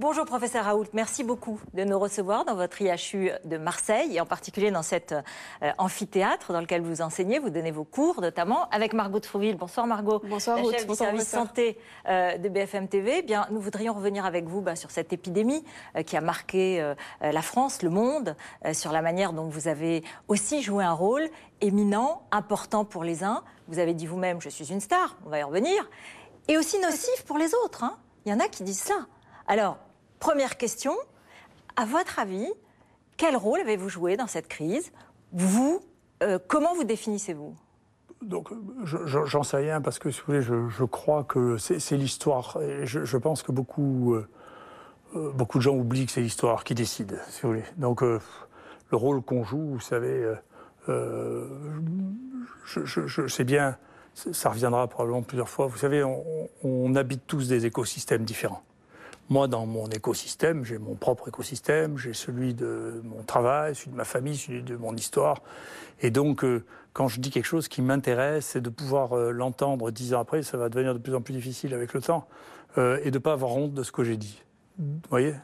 Bonjour professeur Raoult, merci beaucoup de nous recevoir dans votre IHU de Marseille et en particulier dans cet euh, amphithéâtre dans lequel vous enseignez, vous donnez vos cours notamment avec Margot de Trouville. Bonsoir Margot. Bonsoir la Ruth. chef du Bonsoir, service professeur. santé euh, de BFM TV. Eh Bien, nous voudrions revenir avec vous bah, sur cette épidémie euh, qui a marqué la France, le monde, sur la manière dont vous avez aussi joué un rôle éminent, important pour les uns. Vous avez dit vous-même, je suis une star, on va y revenir, et aussi nocif pour les autres. hein. Il y en a qui disent ça. Alors, première question, à votre avis, quel rôle avez-vous joué dans cette crise? Vous, euh, comment vous définissez-vous? Donc, je- je- j'en sais rien parce que, si vous voulez, je, crois que c'est l'histoire. Et je, pense que beaucoup, euh, euh, beaucoup de gens oublient que c'est l'histoire qui décide, si vous voulez. Donc, le rôle qu'on joue, vous savez, euh, je, sais bien, ça reviendra probablement plusieurs fois. Vous savez, on habite tous des écosystèmes différents. Moi, dans mon écosystème, j'ai mon propre écosystème, j'ai celui de mon travail, celui de ma famille, celui de mon histoire. Et donc, euh, quand je dis quelque chose qui m'intéresse, c'est de pouvoir euh, l'entendre dix ans après, ça va devenir de plus en plus difficile avec le temps, euh, et de pas avoir honte de ce que j'ai dit. Vous voyez?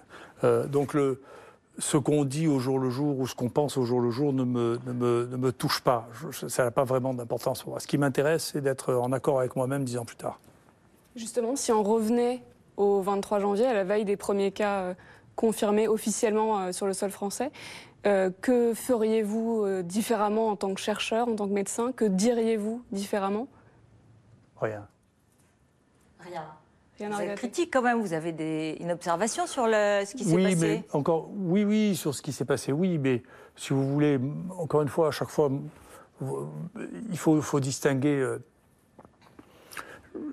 Donc, ce qu'on dit au jour le jour ou ce qu'on pense au jour le jour ne me, ne me, ne me touche pas. Ça n'a pas vraiment d'importance pour moi. Ce qui m'intéresse, c'est d'être en accord avec moi-même dix ans plus tard. Justement, si on revenait au 23 janvier, à la veille des premiers cas euh, confirmés officiellement euh, sur le sol français, euh, que feriez-vous euh, différemment en tant que chercheur, en tant que médecin? Que diriez-vous différemment? Rien. Rien. Rien Vous êtes critique quand même, vous avez des, une observation sur le, ce qui s'est oui, passé? mais encore, oui, oui, sur ce qui s'est passé, oui, mais si vous voulez, encore une fois, à chaque fois, il faut, faut distinguer.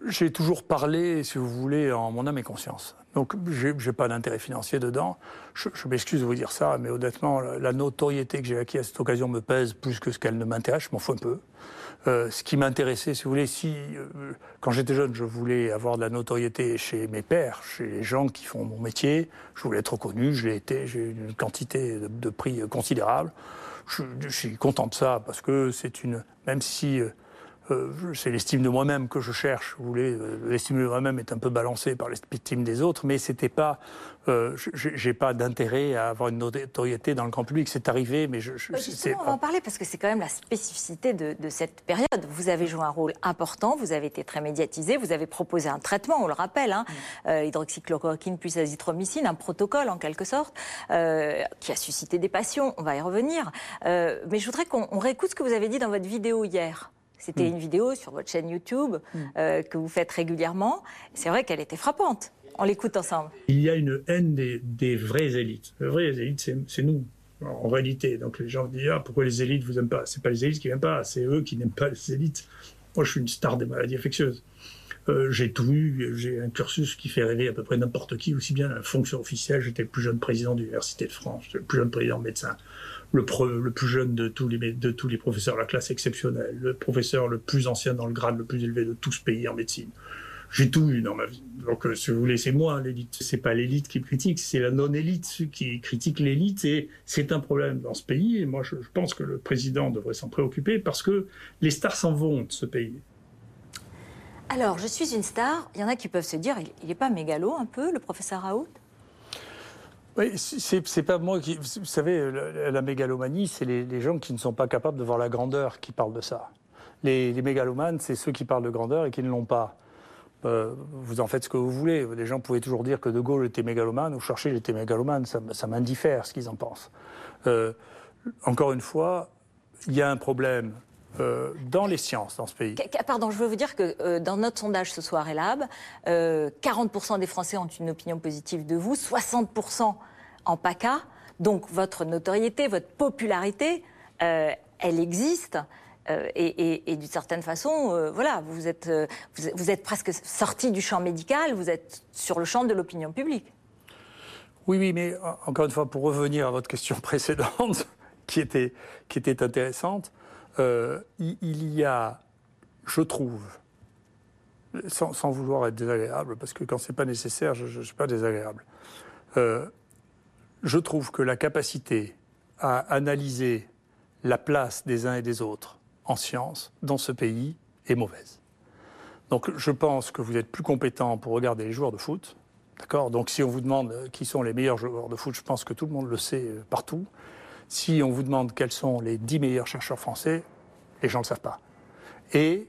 J'ai toujours parlé, si vous voulez, en mon âme et conscience. Donc, j'ai j'ai pas d'intérêt financier dedans. Je, m'excuse de vous dire ça, mais honnêtement, la, notoriété que j'ai acquise à cette occasion me pèse plus que ce qu'elle ne m'intéresse. Je m'en fous un peu. Euh, ce qui m'intéressait, si vous voulez, si euh, quand j'étais jeune, je voulais avoir de la notoriété chez mes pairs, chez les gens qui font mon métier. Je voulais être reconnu, je l'ai été, j'ai une quantité de, prix considérable. Je, je suis content de ça parce que c'est une, même si euh, euh, c'est l'estime de moi-même que je cherche. Vous voulez, euh, l'estime de moi-même est un peu balancée par l'estime des autres, mais c'était pas, euh, j'ai pas d'intérêt à avoir une notoriété dans le grand public. C'est arrivé, mais je, je Justement, on va en parler parce que c'est quand même la spécificité de, de cette période. Vous avez joué un rôle important, vous avez été très médiatisé, vous avez proposé un traitement, on le rappelle, hein, euh, hydroxychloroquine plus azithromycine, un protocole en quelque sorte, qui a suscité des passions, on va y revenir. Mais je voudrais qu'on on réécoute ce que vous avez dit dans votre vidéo hier. C'était une vidéo sur votre chaîne YouTube euh, que vous faites régulièrement. C'est vrai qu'elle était frappante. On l'écoute ensemble. il y a une haine des, des vraies élites. Les vraies élites, c'est nous, en réalité. Donc les gens disent ah, pourquoi les élites vous aiment pas? C'est pas les élites qui m'aiment pas, c'est eux qui n'aiment pas les élites. Moi, je suis une star des maladies infectieuses. Euh, j'ai tout eu, j'ai un cursus qui fait rêver à peu près n'importe qui, aussi bien la fonction officielle. J'étais le plus jeune président de l'Université de France, j'étais le plus jeune président médecin, le, plus jeune de tous, les, de tous les professeurs la classe exceptionnelle, le professeur le plus ancien dans le grade le plus élevé de tout ce pays en médecine. J'ai tout eu dans ma vie. Donc, euh, si vous voulez, c'est moi l'élite. C'est pas l'élite qui critique, c'est la non-élite qui critique l'élite. Et c'est un problème dans ce pays. Et moi, je, je pense que le président devrait s'en préoccuper parce que les stars s'en vont de ce pays. Alors, je suis une star. Il y en a qui peuvent se dire, il n'est pas mégalo un peu, le professeur Raoult? Oui, c'est pas moi qui. Vous savez, la, mégalomanie, c'est les, les gens qui ne sont pas capables de voir la grandeur qui parlent de ça. Les, les mégalomanes, c'est ceux qui parlent de grandeur et qui ne l'ont pas. Euh, vous en faites ce que vous voulez. Les gens pouvaient toujours dire que De Gaulle était mégalomane ou Churchill était mégalomane. Ça, ça m'indiffère ce qu'ils en pensent. Euh, encore une fois, il y a un problème euh, dans les sciences dans ce pays. Pardon, je veux vous dire que euh, dans notre sondage ce soir Elab, euh, 40% des Français ont une opinion positive de vous, 60% en PACA. Donc votre notoriété, votre popularité, euh, elle existe. Euh, et, et- et d'une certaine façon, euh, voilà, vous êtes, euh, vous, êtes- vous êtes presque sorti du champ médical, vous êtes sur le champ de l'opinion publique. Oui, oui, mais encore une fois, pour revenir à votre question précédente, qui était, qui était intéressante, euh, il, y a, je trouve, sans, vouloir être désagréable, parce que quand c'est pas nécessaire, je ne suis pas désagréable. Euh, je trouve que la capacité à analyser la place des uns et des autres en science dans ce pays est mauvaise. Donc je pense que vous êtes plus compétent pour regarder les joueurs de foot. D'accord? Donc si on vous demande euh, qui sont les meilleurs joueurs de foot, je pense que tout le monde le sait partout. Si on vous demande quels sont les dix meilleurs chercheurs français, les gens ne le savent pas. Et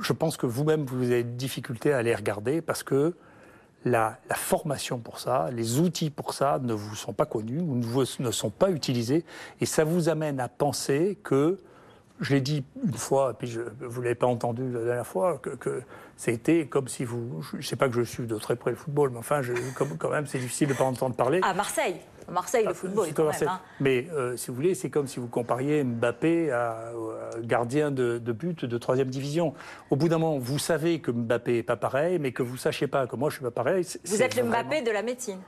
je pense que vous-même, vous avez des difficultés à les regarder parce que la, formation pour ça, les outils pour ça ne vous sont pas connus ou ne sont pas utilisés. Et ça vous amène à penser que, je l'ai dit une fois, et puis je, vous ne l'avez pas entendu la dernière fois, que, que c'était comme si vous. Je ne sais pas que je suis de très près le football, mais enfin, je, comme, quand même, c'est difficile de ne pas entendre parler. À Marseille Marseille, le ah, football, quand même, hein. Mais euh, si vous voulez, c'est comme si vous compariez Mbappé à, gardien de, but de troisième division. Au bout d'un moment, vous savez que Mbappé n'est pas pareil, mais que vous ne sachiez pas que moi je suis pas pareil. Vous êtes le Mbappé de la médecine,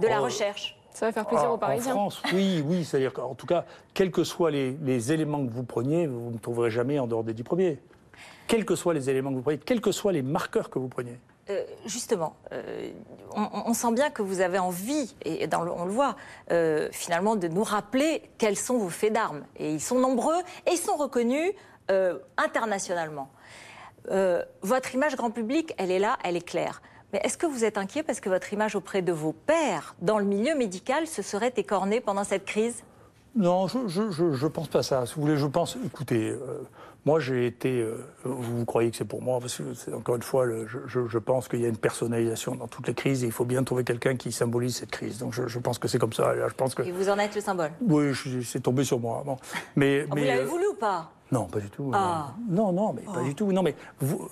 de la oh. recherche. Ça va faire plaisir ah, aux Parisiens. En France, oui, oui. C'est-à-dire qu'en tout cas, quels que soient les, les, éléments que vous preniez, vous ne trouverez jamais en dehors des dix premiers. Quels que soient les éléments que vous preniez, quels que soient les marqueurs que vous preniez. Euh, justement, euh, on, sent bien que vous avez envie, et on le voit, euh, finalement, de nous rappeler quels sont vos faits d'armes. Et ils sont nombreux et ils sont reconnus internationalement. votre image grand public, elle est là, elle est claire. Mais est-ce que vous êtes inquiet parce que votre image auprès de vos pairs dans le milieu médical se serait écornée pendant cette crise? Non, je ne pense pas ça. Si vous voulez, je pense, écoutez, moi, j'ai été. Euh, vous croyez que c'est pour moi parce que, encore une fois, je, pense qu'il y a une personnalisation dans toutes les crises et il faut bien trouver quelqu'un qui symbolise cette crise. Donc, je, pense que c'est comme ça. je pense que... Et vous en êtes le symbole? Oui, c'est tombé sur moi. Mais, ah, mais, vous l'avez euh, voulu ou pas? Non, pas du tout. Ah. Non, non, mais pas du tout. Non, mais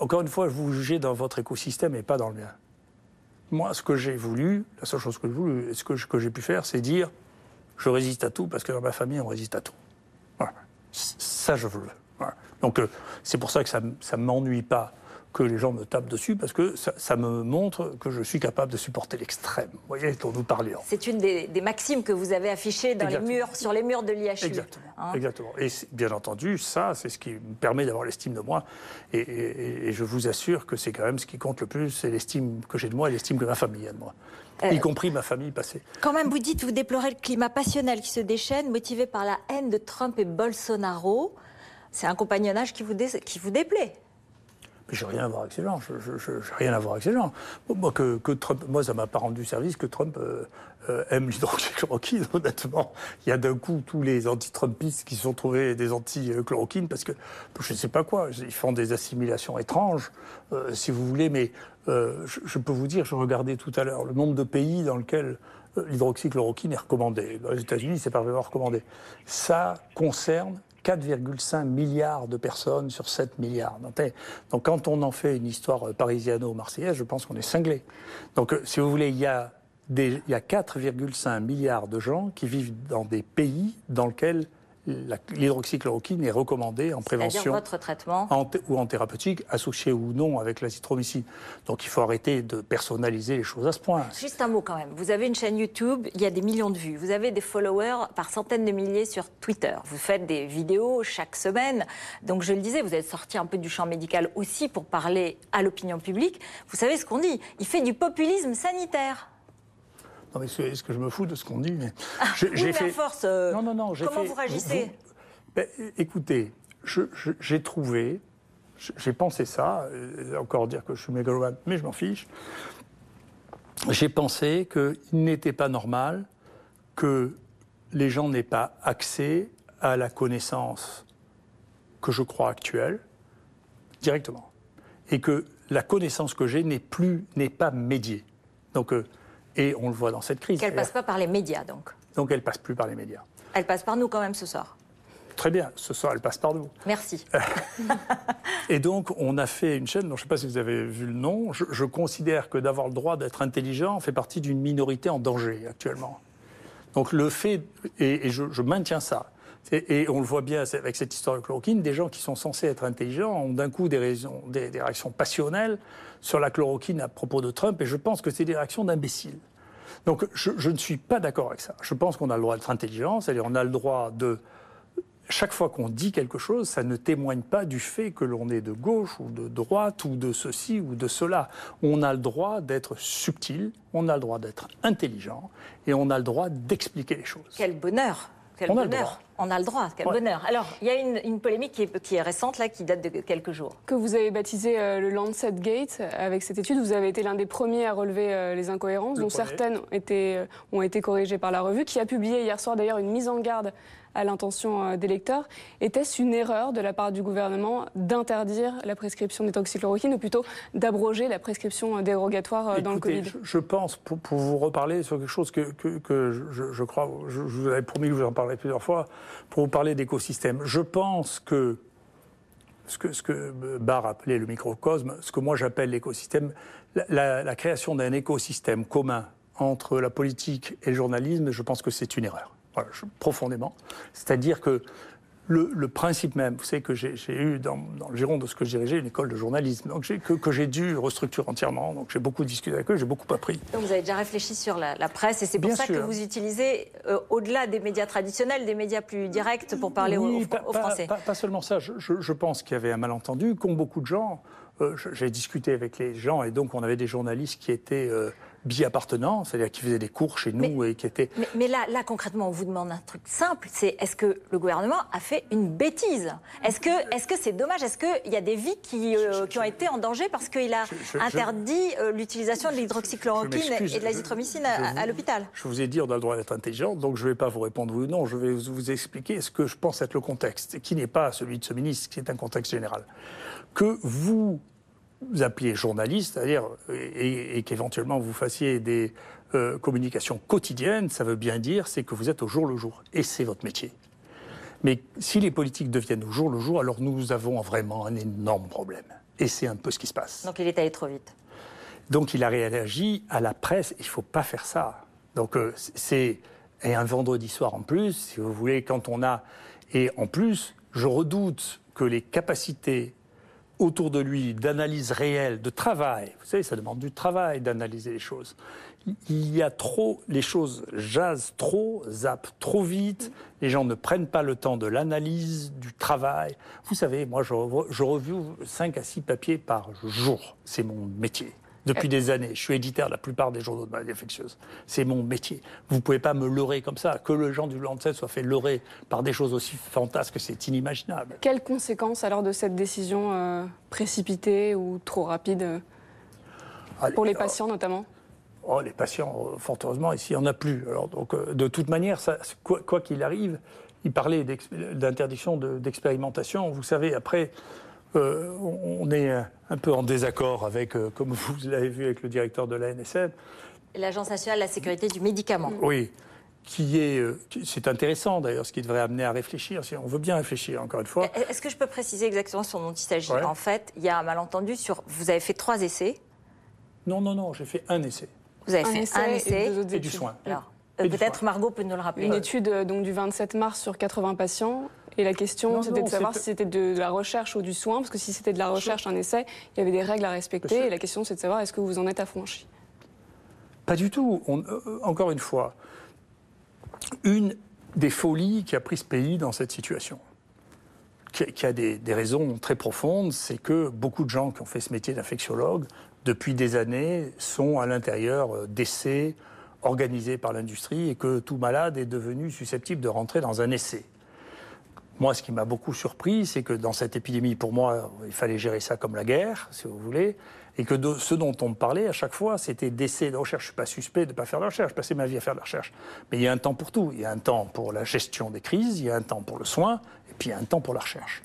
encore une fois, vous jugez dans votre écosystème et pas dans le mien. Moi, ce que j'ai voulu, la seule chose que j'ai voulu, ce que, que j'ai pu faire, c'est dire je résiste à tout parce que dans ma famille, on résiste à tout. Voilà. Ça, je veux. Donc euh, c'est pour ça que ça ne m'ennuie pas que les gens me tapent dessus, parce que ça, me montre que je suis capable de supporter l'extrême. Vous voyez, dont nous parlions. C'est une des, maximes que vous avez affichées dans les murs, sur les murs de l'IHU. Exactement. Hein. Exactement. Et bien entendu, ça, c'est ce qui me permet d'avoir l'estime de moi. Et, je vous assure que c'est quand même ce qui compte le plus, c'est l'estime que j'ai de moi et l'estime que ma famille a de moi. Euh, y compris ma famille passée. Quand même, vous dites, vous déplorez le climat passionnel qui se déchaîne, motivé par la haine de Trump et Bolsonaro c'est un compagnonnage qui vous, qui vous déplaît. Mais j'ai rien à voir avec ces gens. Je, n'ai rien à voir avec ces gens. Moi, que, que Trump, moi, ça m'a pas rendu service que Trump euh, euh, aime l'hydroxychloroquine. Honnêtement, il y a d'un coup tous les anti-Trumpistes qui se sont trouvés des anti-chloroquine parce que je ne sais pas quoi. Ils font des assimilations étranges, euh, si vous voulez. Mais je, peux vous dire, je regardais tout à l'heure le nombre de pays dans lesquels l'hydroxychloroquine est recommandé. Dans les États-Unis, c'est pas vraiment recommandé. Ça concerne 4,5 milliards de personnes sur 7 milliards. Donc quand on en fait une histoire parisiano-marseillaise, je pense qu'on est cinglé. Donc euh, si vous voulez, il y a, il y a 4,5 milliards de gens qui vivent dans des pays dans lesquels l'hydroxychloroquine est recommandée en prévention votre traitement ou en thérapeutique, associé ou non avec l'azithromycine. Donc il faut arrêter de personnaliser les choses à ce point. Juste un mot quand même. Vous avez une chaîne YouTube, il y a des millions de vues. Vous avez des followers par centaines de milliers sur Twitter. Vous faites des vidéos chaque semaine. Donc je le disais, vous êtes sorti un peu du champ médical aussi pour parler à l'opinion publique. Vous savez ce qu'on dit Il fait du populisme sanitaire. Non, mais est-ce que je me fous de ce qu'on dit mais ah, j'ai fait... force. Euh, non, non, non. Comment vous réagissez ben, Écoutez, j'ai trouvé, j'ai pensé ça, euh, encore dire que je suis mégalomane, mais je m'en fiche. J'ai pensé qu'il n'était pas normal que les gens n'aient pas accès à la connaissance que je crois actuelle directement. Et que la connaissance que j'ai n'est plus, n'est pas médiée. Donc, euh, et on le voit dans cette crise. Qu'elle passe pas par les médias, donc. Donc elle passe plus par les médias. Elle passe par nous quand même ce soir. Très bien, ce soir elle passe par nous. Merci. et donc on a fait une chaîne, dont je ne sais pas si vous avez vu le nom, je, considère que d'avoir le droit d'être intelligent fait partie d'une minorité en danger actuellement. Donc le fait, et, je, maintiens ça, et, on le voit bien avec cette histoire de chloroquine, des gens qui sont censés être intelligents ont d'un coup des, réactions passionnelles sur la chloroquine à propos de Trump, et je pense que c'est des réactions d'imbéciles. Donc je, je ne suis pas d'accord avec ça. Je pense qu'on a le droit d'être intelligent, c'est-à-dire on a le droit de chaque fois qu'on dit quelque chose, ça ne témoigne pas du fait que l'on est de gauche ou de droite ou de ceci ou de cela. On a le droit d'être subtil, on a le droit d'être intelligent et on a le droit d'expliquer les choses. Quel bonheur quel on bonheur. a le droit. On a le droit, quel Ouais. bonheur. Alors, il y a une, une polémique qui est, qui est récente, là, qui date de quelques jours. Que vous avez baptisé euh, le Lancet Gate. Avec cette étude, vous avez été l'un des premiers à relever euh, les incohérences, Le dont premier. certaines ont été, euh, ont été corrigées par la revue, qui a publié hier soir d'ailleurs une mise en garde à l'intention euh, des lecteurs. Était-ce une erreur de la part du gouvernement d'interdire la prescription des toxichloroquines, ou plutôt d'abroger la prescription euh, dérogatoire euh, dans le Covid je, je pense, pour, pour vous reparler sur quelque chose que, que- que je, je crois, je, je vous avais promis que je vous en parlerai plusieurs fois, pour vous parler d'écosystème. Je pense que ce que, ce que Barr appelait le microcosme, ce que moi j'appelle l'écosystème, la, la- la création d'un écosystème commun entre la politique et le journalisme, je pense que c'est une erreur. Profondément. C'est-à-dire que le, le principe même, vous savez que j'ai eu dans, dans le giron de ce que je dirigeais une école de journalisme, donc que, que j'ai dû restructurer entièrement, donc j'ai beaucoup discuté avec eux, j'ai beaucoup appris. Donc, vous avez déjà réfléchi sur la, la presse, et c'est pour Bien ça que vous utilisez, euh, au-delà des médias traditionnels, des médias plus directs pour parler aux- Oui, aux, pas, aux pas- Français. Pas, pas seulement ça, je, je- je pense qu'il y avait un malentendu, qu'ont beaucoup de gens. euh, j'ai discuté avec les gens et donc on avait des journalistes qui étaient euh, bi-appartenants, c'est-à-dire qui faisaient des cours chez nous et qui étaient. Mais, mais là, là, concrètement, on vous demande un truc simple, c'est est-ce que le gouvernement a fait une bêtise? Est-ce que est-ce que c'est dommage? Est-ce qu'il y a des vies qui, euh, qui ont été en danger parce qu'il a Je- je- je- interdit euh, l'utilisation de l'hydroxychloroquine et de la je- zithromycine je à, à l'hôpital? Je vous ai dit, on a le droit d'être intelligent, donc je ne vais pas vous répondre oui ou non, je vais vous vous expliquer ce que je pense être le contexte, qui n'est pas celui de ce ministre, qui est un contexte général. Que vous appeliez journaliste, c'est-à-dire, et, et qu'éventuellement vous fassiez des euh, communications quotidiennes, ça veut bien dire, c'est que vous êtes au jour le jour, et c'est votre métier. Mais si les politiques deviennent au jour le jour, alors nous avons vraiment un énorme problème. Et c'est un peu ce qui se passe. Donc il est allé trop vite. Donc il a réagi à la presse. Il ne faut pas faire ça. Donc euh, c'est et un vendredi soir en plus, si vous voulez, quand on a et en plus, je redoute que les capacités autour de lui d'analyse réelle, de travail, vous savez, ça demande du travail d'analyser les choses. Il y a trop, les choses jasent trop, zappent trop vite, les gens ne prennent pas le temps de l'analyse, du travail. Vous savez, moi, je, je review 5 à 6 papiers par jour. C'est mon métier. Depuis des années, je suis éditeur de la plupart des journaux de maladies infectieuses. C'est mon métier. Vous ne pouvez pas me leurrer comme ça. Que le gens du Lancet soient fait leurrer par des choses aussi fantasques, c'est inimaginable. Quelles conséquences alors de cette décision euh, précipitée ou trop rapide euh, Allez, pour les oh, patients notamment? Oh, les patients, euh, fort heureusement, ici, il n'y en a plus. Alors, donc, euh, de toute manière, ça, quoi qu'il arrive, il parlait d'interdiction de- d'expérimentation. Vous savez, après, euh, on est un- peu en désaccord avec, euh, comme vous l'avez vu avec le directeur de la NSM, L'Agence nationale de la sécurité du médicament. oui, qui est, euh, c'est intéressant d'ailleurs, ce qui devrait amener à réfléchir. Si on veut bien réfléchir, encore une fois. Est-ce que je peux préciser exactement ce dont il s'agit Ouais. En fait, il y a un malentendu sur. Vous avez fait trois essais. Non, non, non, j'ai fait un essai Vous avez Un fait essai un et essai. deux autres et du soin. Alors, Et peut-être. Margot peut nous le rappeler. Une étude donc du 27 mars sur 80 patients. Et la question, c'était de savoir si c'était de la recherche ou du soin, parce que si c'était de la recherche, un essai, il y avait des règles à respecter. Et la question, c'est de savoir est-ce que vous en êtes affranchi? Pas du tout. On- euh, encore une fois, une des folies qui a pris ce pays dans cette situation, qui, qui a des, des raisons très profondes, c'est que beaucoup de gens qui ont fait ce métier d'infectiologue, depuis des années, sont à l'intérieur euh, d'essais organisés par l'industrie et que tout malade est devenu susceptible de rentrer dans un essai. Moi, ce qui m'a beaucoup surpris, c'est que dans cette épidémie, pour moi, il fallait gérer ça comme la guerre, si vous voulez, et que ce dont on me parlait à chaque fois, c'était d'essais de recherche. Je ne suis pas suspect de ne pas faire de recherche, je passais ma vie à faire de la recherche. Mais il y a un temps pour tout. Il y a un temps pour la gestion des crises, il y a un temps pour le soin, et puis il y a un temps pour la recherche.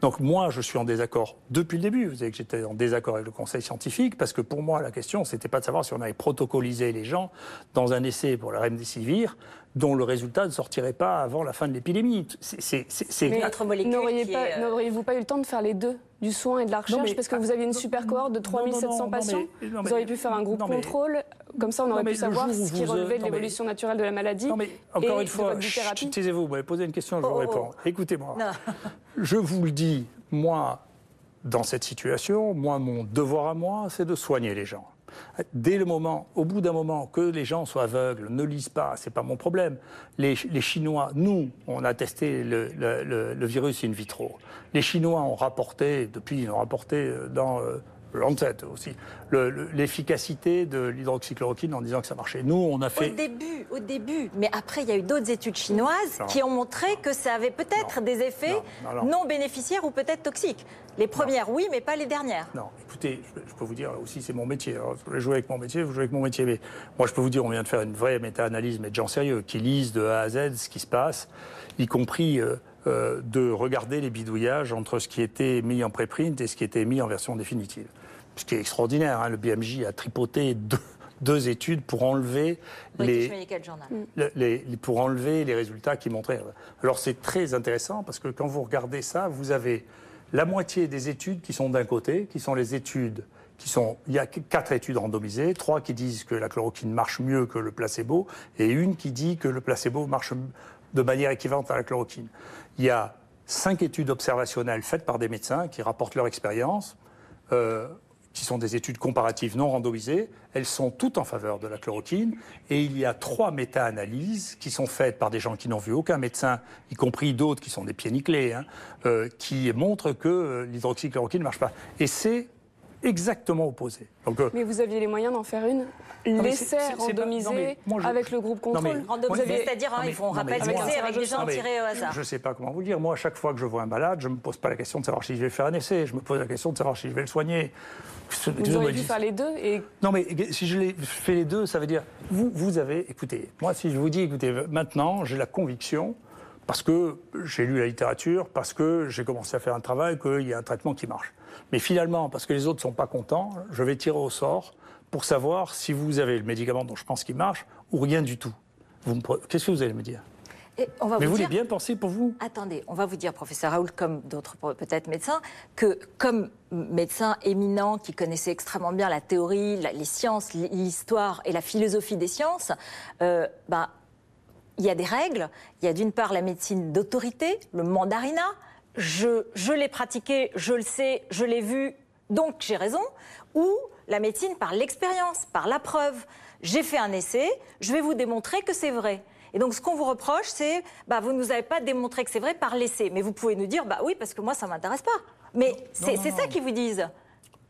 Donc moi, je suis en désaccord depuis le début. Vous savez que j'étais en désaccord avec le Conseil scientifique, parce que pour moi, la question, c'était pas de savoir si on avait protocolisé les gens dans un essai pour la remdesivir, dont le résultat ne sortirait pas avant la fin de l'épidémie. C'est- pas- euh, N'auriez-vous pas eu le temps de faire les deux, du soin et de la recherche, mais- parce que vous aviez une ah, super cohorte de non, 3700 non, non, patients mais- non, Vous auriez pu faire un groupe non, mais- contrôle, comme ça on aurait pu savoir ce qui euh, relevait de l'évolution naturelle de la maladie. Non, mais et encore de une fois, taisez-vous, vous m'avez posé une question, je Oh, vous oh, réponds. oh. Écoutez-moi. Non. Je vous le dis, moi, dans cette situation, moi, mon devoir à moi, c'est de soigner les gens. Dès le moment, au bout d'un moment, que les gens soient aveugles, ne lisent pas, c'est pas mon problème. Les, Chinois, nous, on a testé le, le, virus in vitro. Les Chinois ont rapporté, depuis, ils ont rapporté dans euh, Lancet aussi, l'efficacité de l'hydroxychloroquine en disant que ça marchait. Nous, on a fait. Au début, au début. Mais après, il y a eu d'autres études chinoises qui ont montré que ça avait peut-être des effets non, bénéficiaires ou peut-être toxiques. Les premières, oui, mais pas les dernières. Non, écoutez, je, peux vous dire, aussi, c'est mon métier. Alors, je jouer avec mon métier, vous jouez avec mon métier. Mais moi, je peux vous dire, on vient de faire une vraie méta-analyse, mais de gens sérieux, qui lisent de A à Z ce qui se passe, y compris. Euh, euh, de regarder les bidouillages entre ce qui était mis en préprint et ce qui était mis en version définitive. Ce qui est extraordinaire, hein, le BMJ a tripoté deux, études pour enlever les, les, pour enlever les résultats qui montraient. Alors c'est très intéressant parce que quand vous regardez ça, vous avez la moitié des études qui sont d'un côté, qui sont les études qui sont, il y a quatre études randomisées, trois qui disent que la chloroquine marche mieux que le placebo, et une qui dit que le placebo marche de manière équivalente à la chloroquine. Il y a cinq études observationnelles faites par des médecins qui rapportent leur expérience, euh, qui sont des études comparatives non randomisées. Elles sont toutes en faveur de la chloroquine. Et il y a trois méta-analyses qui sont faites par des gens qui n'ont vu aucun médecin, y compris d'autres qui sont des pieds nickelés, hein, euh, qui montrent que euh, l'hydroxychloroquine ne marche pas. Et c'est exactement opposé. Donc, euh, mais vous aviez les moyens d'en faire une L'essai randomisé avec le groupe contrôle C'est-à-dire, hein, ils font rappel d'essai avec des gens tirés au hasard. Je ne sais pas comment vous dire. Moi, à chaque fois que je vois un malade, je ne me pose pas la question de savoir si je vais faire un essai. Je me pose la question de savoir si je vais le soigner. Vous auriez dû faire les deux et... Non, mais si je fais les deux, ça veut dire... Vous, vous avez... Écoutez, moi, si je vous dis, écoutez, maintenant, j'ai la conviction parce que j'ai lu la littérature, parce que j'ai commencé à faire un travail, qu'il y a un traitement qui marche. Mais finalement, parce que les autres ne sont pas contents, je vais tirer au sort pour savoir si vous avez le médicament dont je pense qu'il marche ou rien du tout. Qu'est-ce que vous allez me dire? On va Mais vous, voulez bien penser pour vous Attendez, on va vous dire, professeur Raoul, comme d'autres peut-être médecins, que comme médecin éminent qui connaissait extrêmement bien la théorie, les sciences, l'histoire et la philosophie des sciences, euh, ben, il y a des règles. Il y a d'une part la médecine d'autorité, le mandarinat, je, l'ai pratiqué, je le sais, je l'ai vu, donc j'ai raison, ou la médecine par l'expérience, par la preuve. J'ai fait un essai, je vais vous démontrer que c'est vrai. Et donc, ce qu'on vous reproche, c'est, bah, vous ne nous avez pas démontré que c'est vrai par l'essai. Mais vous pouvez nous dire, bah oui, parce que moi, ça ne m'intéresse pas. Mais c'est ça qu'ils vous disent.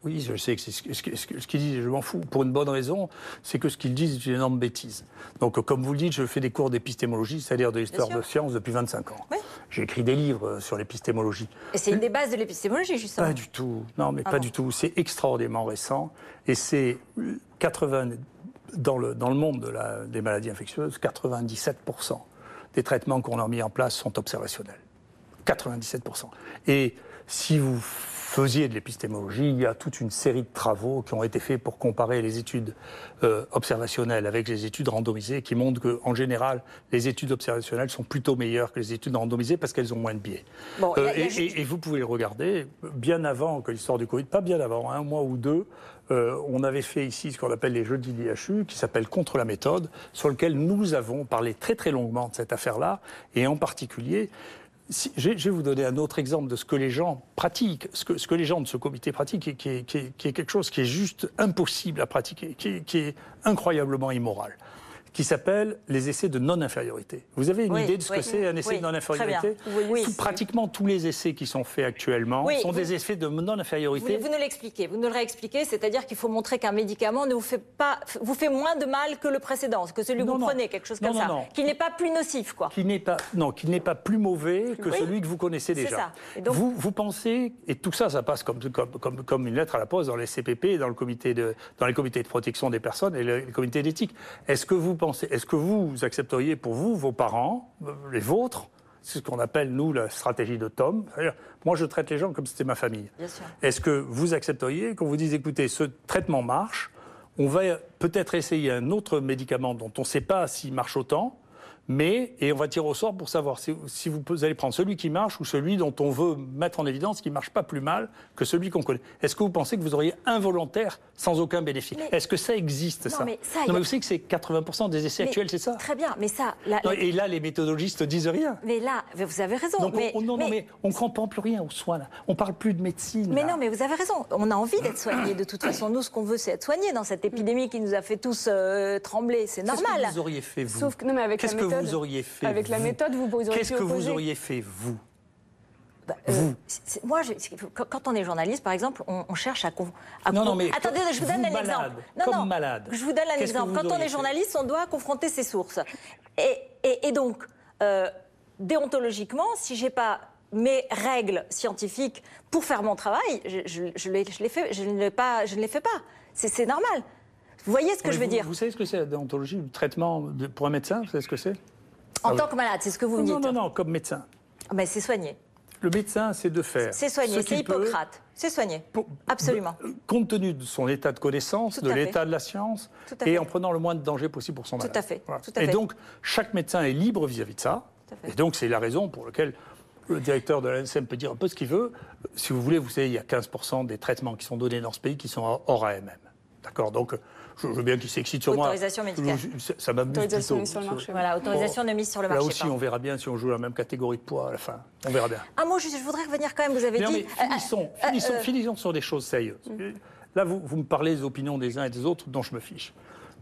Oui, je sais que c'est ce, qu'ils disent, je m'en fous. Pour une bonne raison, c'est que ce qu'ils disent est une énorme bêtise. Donc, comme vous le dites, je fais des cours d'épistémologie, c'est-à-dire de l'histoire de science depuis 25 ans. J'ai écrit des livres sur l'épistémologie. Et c'est une des bases de l'épistémologie, justement Pas du tout. Non, mais ah pas du tout. C'est extraordinairement récent. Et c'est 80, dans le, dans le monde de la, des maladies infectieuses, 97% des traitements qu'on a mis en place sont observationnels. 97%. Et si vous faisiez de l'épistémologie, il y a toute une série de travaux qui ont été faits pour comparer les études euh, observationnelles avec les études randomisées, qui montrent qu'en général, les études observationnelles sont plutôt meilleures que les études randomisées parce qu'elles ont moins de biais. Euh, et, vous pouvez le regarder, bien avant que l'histoire du Covid, pas bien avant, un mois ou deux, euh, on avait fait ici ce qu'on appelle les jeudis d'IHU, qui s'appelle Contre la méthode, sur lequel nous avons parlé très très longuement de cette affaire-là, et en particulier je, vais vous donner un autre exemple de ce que les gens pratiquent, ce que, les gens de ce comité pratiquent, qui est, quelque chose qui est juste impossible à pratiquer, qui est incroyablement immoral qui s'appelle les essais de non-infériorité. Vous avez une idée de ce que c'est un essai de non-infériorité Pratiquement tous les essais qui sont faits actuellement sont des essais de non-infériorité. Vous, nous l'expliquez, vous nous le réexpliquez, c'est-à-dire qu'il faut montrer qu'un médicament ne vous fait, pas, vous fait moins de mal que le précédent, que celui que vous prenez, quelque chose comme ça. Qu'il n'est pas plus nocif, quoi. N'est pas, non, qu'il n'est pas plus mauvais que celui que vous connaissez déjà. Ça. vous, vous pensez, et tout ça, ça passe comme, comme, comme, une lettre à la poste dans les CPP, dans, le comité de, dans les comités de protection des personnes et les comités d'éthique. Est-ce que vous est-ce que vous accepteriez pour vous, vos parents, euh, les vôtres, c'est ce qu'on appelle, nous, la stratégie de Tom. Moi, je traite les gens comme si c'était ma famille. Est-ce que vous accepteriez qu'on vous dise, écoutez, ce traitement marche, on va peut-être essayer un autre médicament dont on ne sait pas s'il marche autant, Mais, et on va tirer au sort pour savoir si, si vous allez prendre celui qui marche ou celui dont on veut mettre en évidence qu'il ne marche pas plus mal que celui qu'on connaît. Est-ce que vous pensez que vous auriez involontaire sans aucun bénéfice? Est-ce que ça existe, non, ça? mais ça, Non, mais vous savez que c'est 80% des essais Mais actuels, c'est ça? Très bien, mais ça, la- Non, Et là, les méthodologistes disent rien. mais là, vous avez raison. Donc, mais, on, non, non, mais- mais on ne comprend plus rien aux soins, là. On parle plus de médecine. Mais là. non, mais vous avez raison. On a envie d'être soigné. De toute façon, nous, ce qu'on veut, c'est être soigné dans cette épidémie qui nous a fait tous euh, trembler. C'est Qu'est-ce normal. que vous auriez fait, vous Sauf que, non, mais avec la Qu'est-ce que méthode. vous auriez fait Avec la méthode, vous, Qu'est-ce que vous auriez fait, vous Bah, euh, moi, je- quand on est journaliste, par exemple, on, on cherche à, à Non, non, mais Attendez, je vous donne vous, un malade, exemple. Non, comme non, malade, Je vous donne un exemple. Quand on est journaliste, on doit confronter ses sources. Et, et- et donc, euh, déontologiquement, si j'ai pas mes règles scientifiques pour faire mon travail, je, je, je les, je les fais, je ne pas, je ne les fais pas. C'est c'est normal. Vous voyez ce que Mais je veux vous, dire Vous savez ce que c'est la déontologie, le traitement de- pour un médecin Vous savez ce que c'est En Ah tant oui. que malade, c'est ce que vous me Non, dites. non, non, comme médecin. Mais c'est soigné. Le médecin, c'est de faire. C'est soigné. ce C'est Hippocrate. C'est soigné. pour- Absolument. euh, Compte tenu de son état de connaissance, de l'état de la science, et fait. en prenant le moins de danger possible pour son Tout malade. à fait, Voilà. tout à et fait. donc, chaque médecin est libre vis-à-vis de ça. Tout à fait. Et donc, c'est la raison pour laquelle le directeur de l'ANSM peut dire un peu ce qu'il veut. Si vous voulez, vous savez, il y a 15% des traitements qui sont donnés dans ce pays qui sont hors AMM. D'accord? Donc, je je veux bien qu'il s'excite sur moi. Autorisation médicale. Je- je- Ça m'amuse Autorisation plutôt. sur le marché. Voilà, autorisation de mise sur le Là marché. aussi, pardon. on verra bien si on joue la même catégorie de poids à la fin. On verra bien. Un mot, juste, je voudrais revenir quand même, vous avez Mais non, dit... mais euh, finissons, euh, finissons, euh, finissons sur des choses sérieuses. Là, vous, vous me parlez des opinions des uns et des autres dont je me fiche.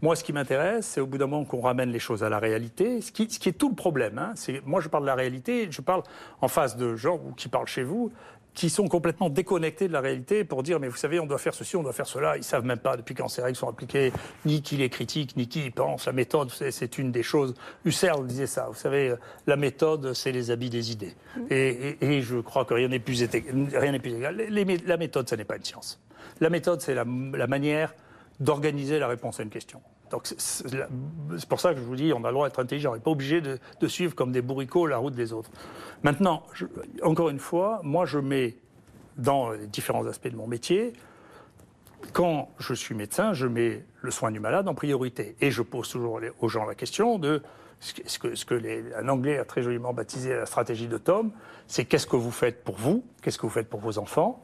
Moi, ce qui m'intéresse, c'est au bout d'un moment qu'on ramène les choses à la réalité, ce qui, ce qui est tout le problème. hein. C'est- moi, je parle de la réalité, je parle en face de gens qui parlent chez vous, qui sont complètement déconnectés de la réalité pour dire, mais vous savez, on doit faire ceci, on doit faire cela. Ils savent même pas depuis quand ces règles sont appliquées, ni qui les critique, ni qui y pense. La méthode, c'est- une des choses. Husserl disait ça. Vous savez, la méthode, c'est les habits des idées. Et, et- et je crois que rien n'est plus, rien n'est plus égal. Les- les- la méthode, ce n'est pas une science. La méthode, c'est la, la manière d'organiser la réponse à une question. Donc c'est- pour ça que je vous dis, on a le droit d'être intelligent. On n'est pas obligé de, suivre comme des bourricots la route des autres. Maintenant, encore une fois, moi je mets dans les différents aspects de mon métier, quand je suis médecin, je mets le soin du malade en priorité. Et je pose toujours aux gens la question de ce que, ce que, un Anglais a très joliment baptisé la stratégie de Tom, c'est qu'est-ce que vous faites pour vous, qu'est-ce que vous faites pour vos enfants?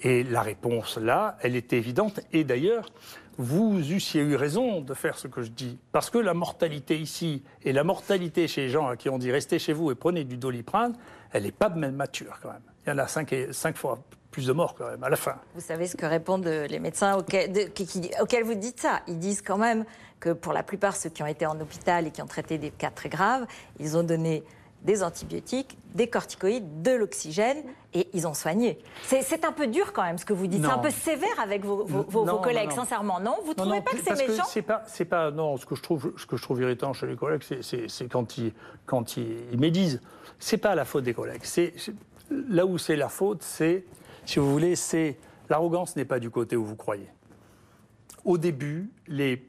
Et la réponse là, elle est évidente. Et d'ailleurs, vous eussiez eu raison de faire ce que je dis. Parce que la mortalité ici et la mortalité chez les gens à qui on dit restez chez vous et prenez du doliprane, elle n'est pas de même mature quand même. Il y en a cinq, et, cinq fois plus de morts quand même à la fin. Vous savez ce que répondent euh, les médecins auxquels, auxquels vous dites ça Ils disent quand même que pour la plupart, ceux qui ont été en hôpital et qui ont traité des cas très graves, ils ont donné des antibiotiques, des corticoïdes, de l'oxygène et ils ont soigné. C'est un peu dur quand même ce que vous dites. C'est un peu sévère avec vos, vos- vos- Non, vos collègues, non, non. sincèrement, non Vous ne trouvez pas que c'est méchant c'est pas, c'est pas, non. Ce que je trouve, ce que je trouve irritant chez les collègues, c'est- quand ils, quand ils, ils médisent. C'est pas la faute des collègues. C'est- là où c'est la faute, c'est, si vous voulez, c'est l'arrogance n'est pas du côté où vous croyez. Au début, les,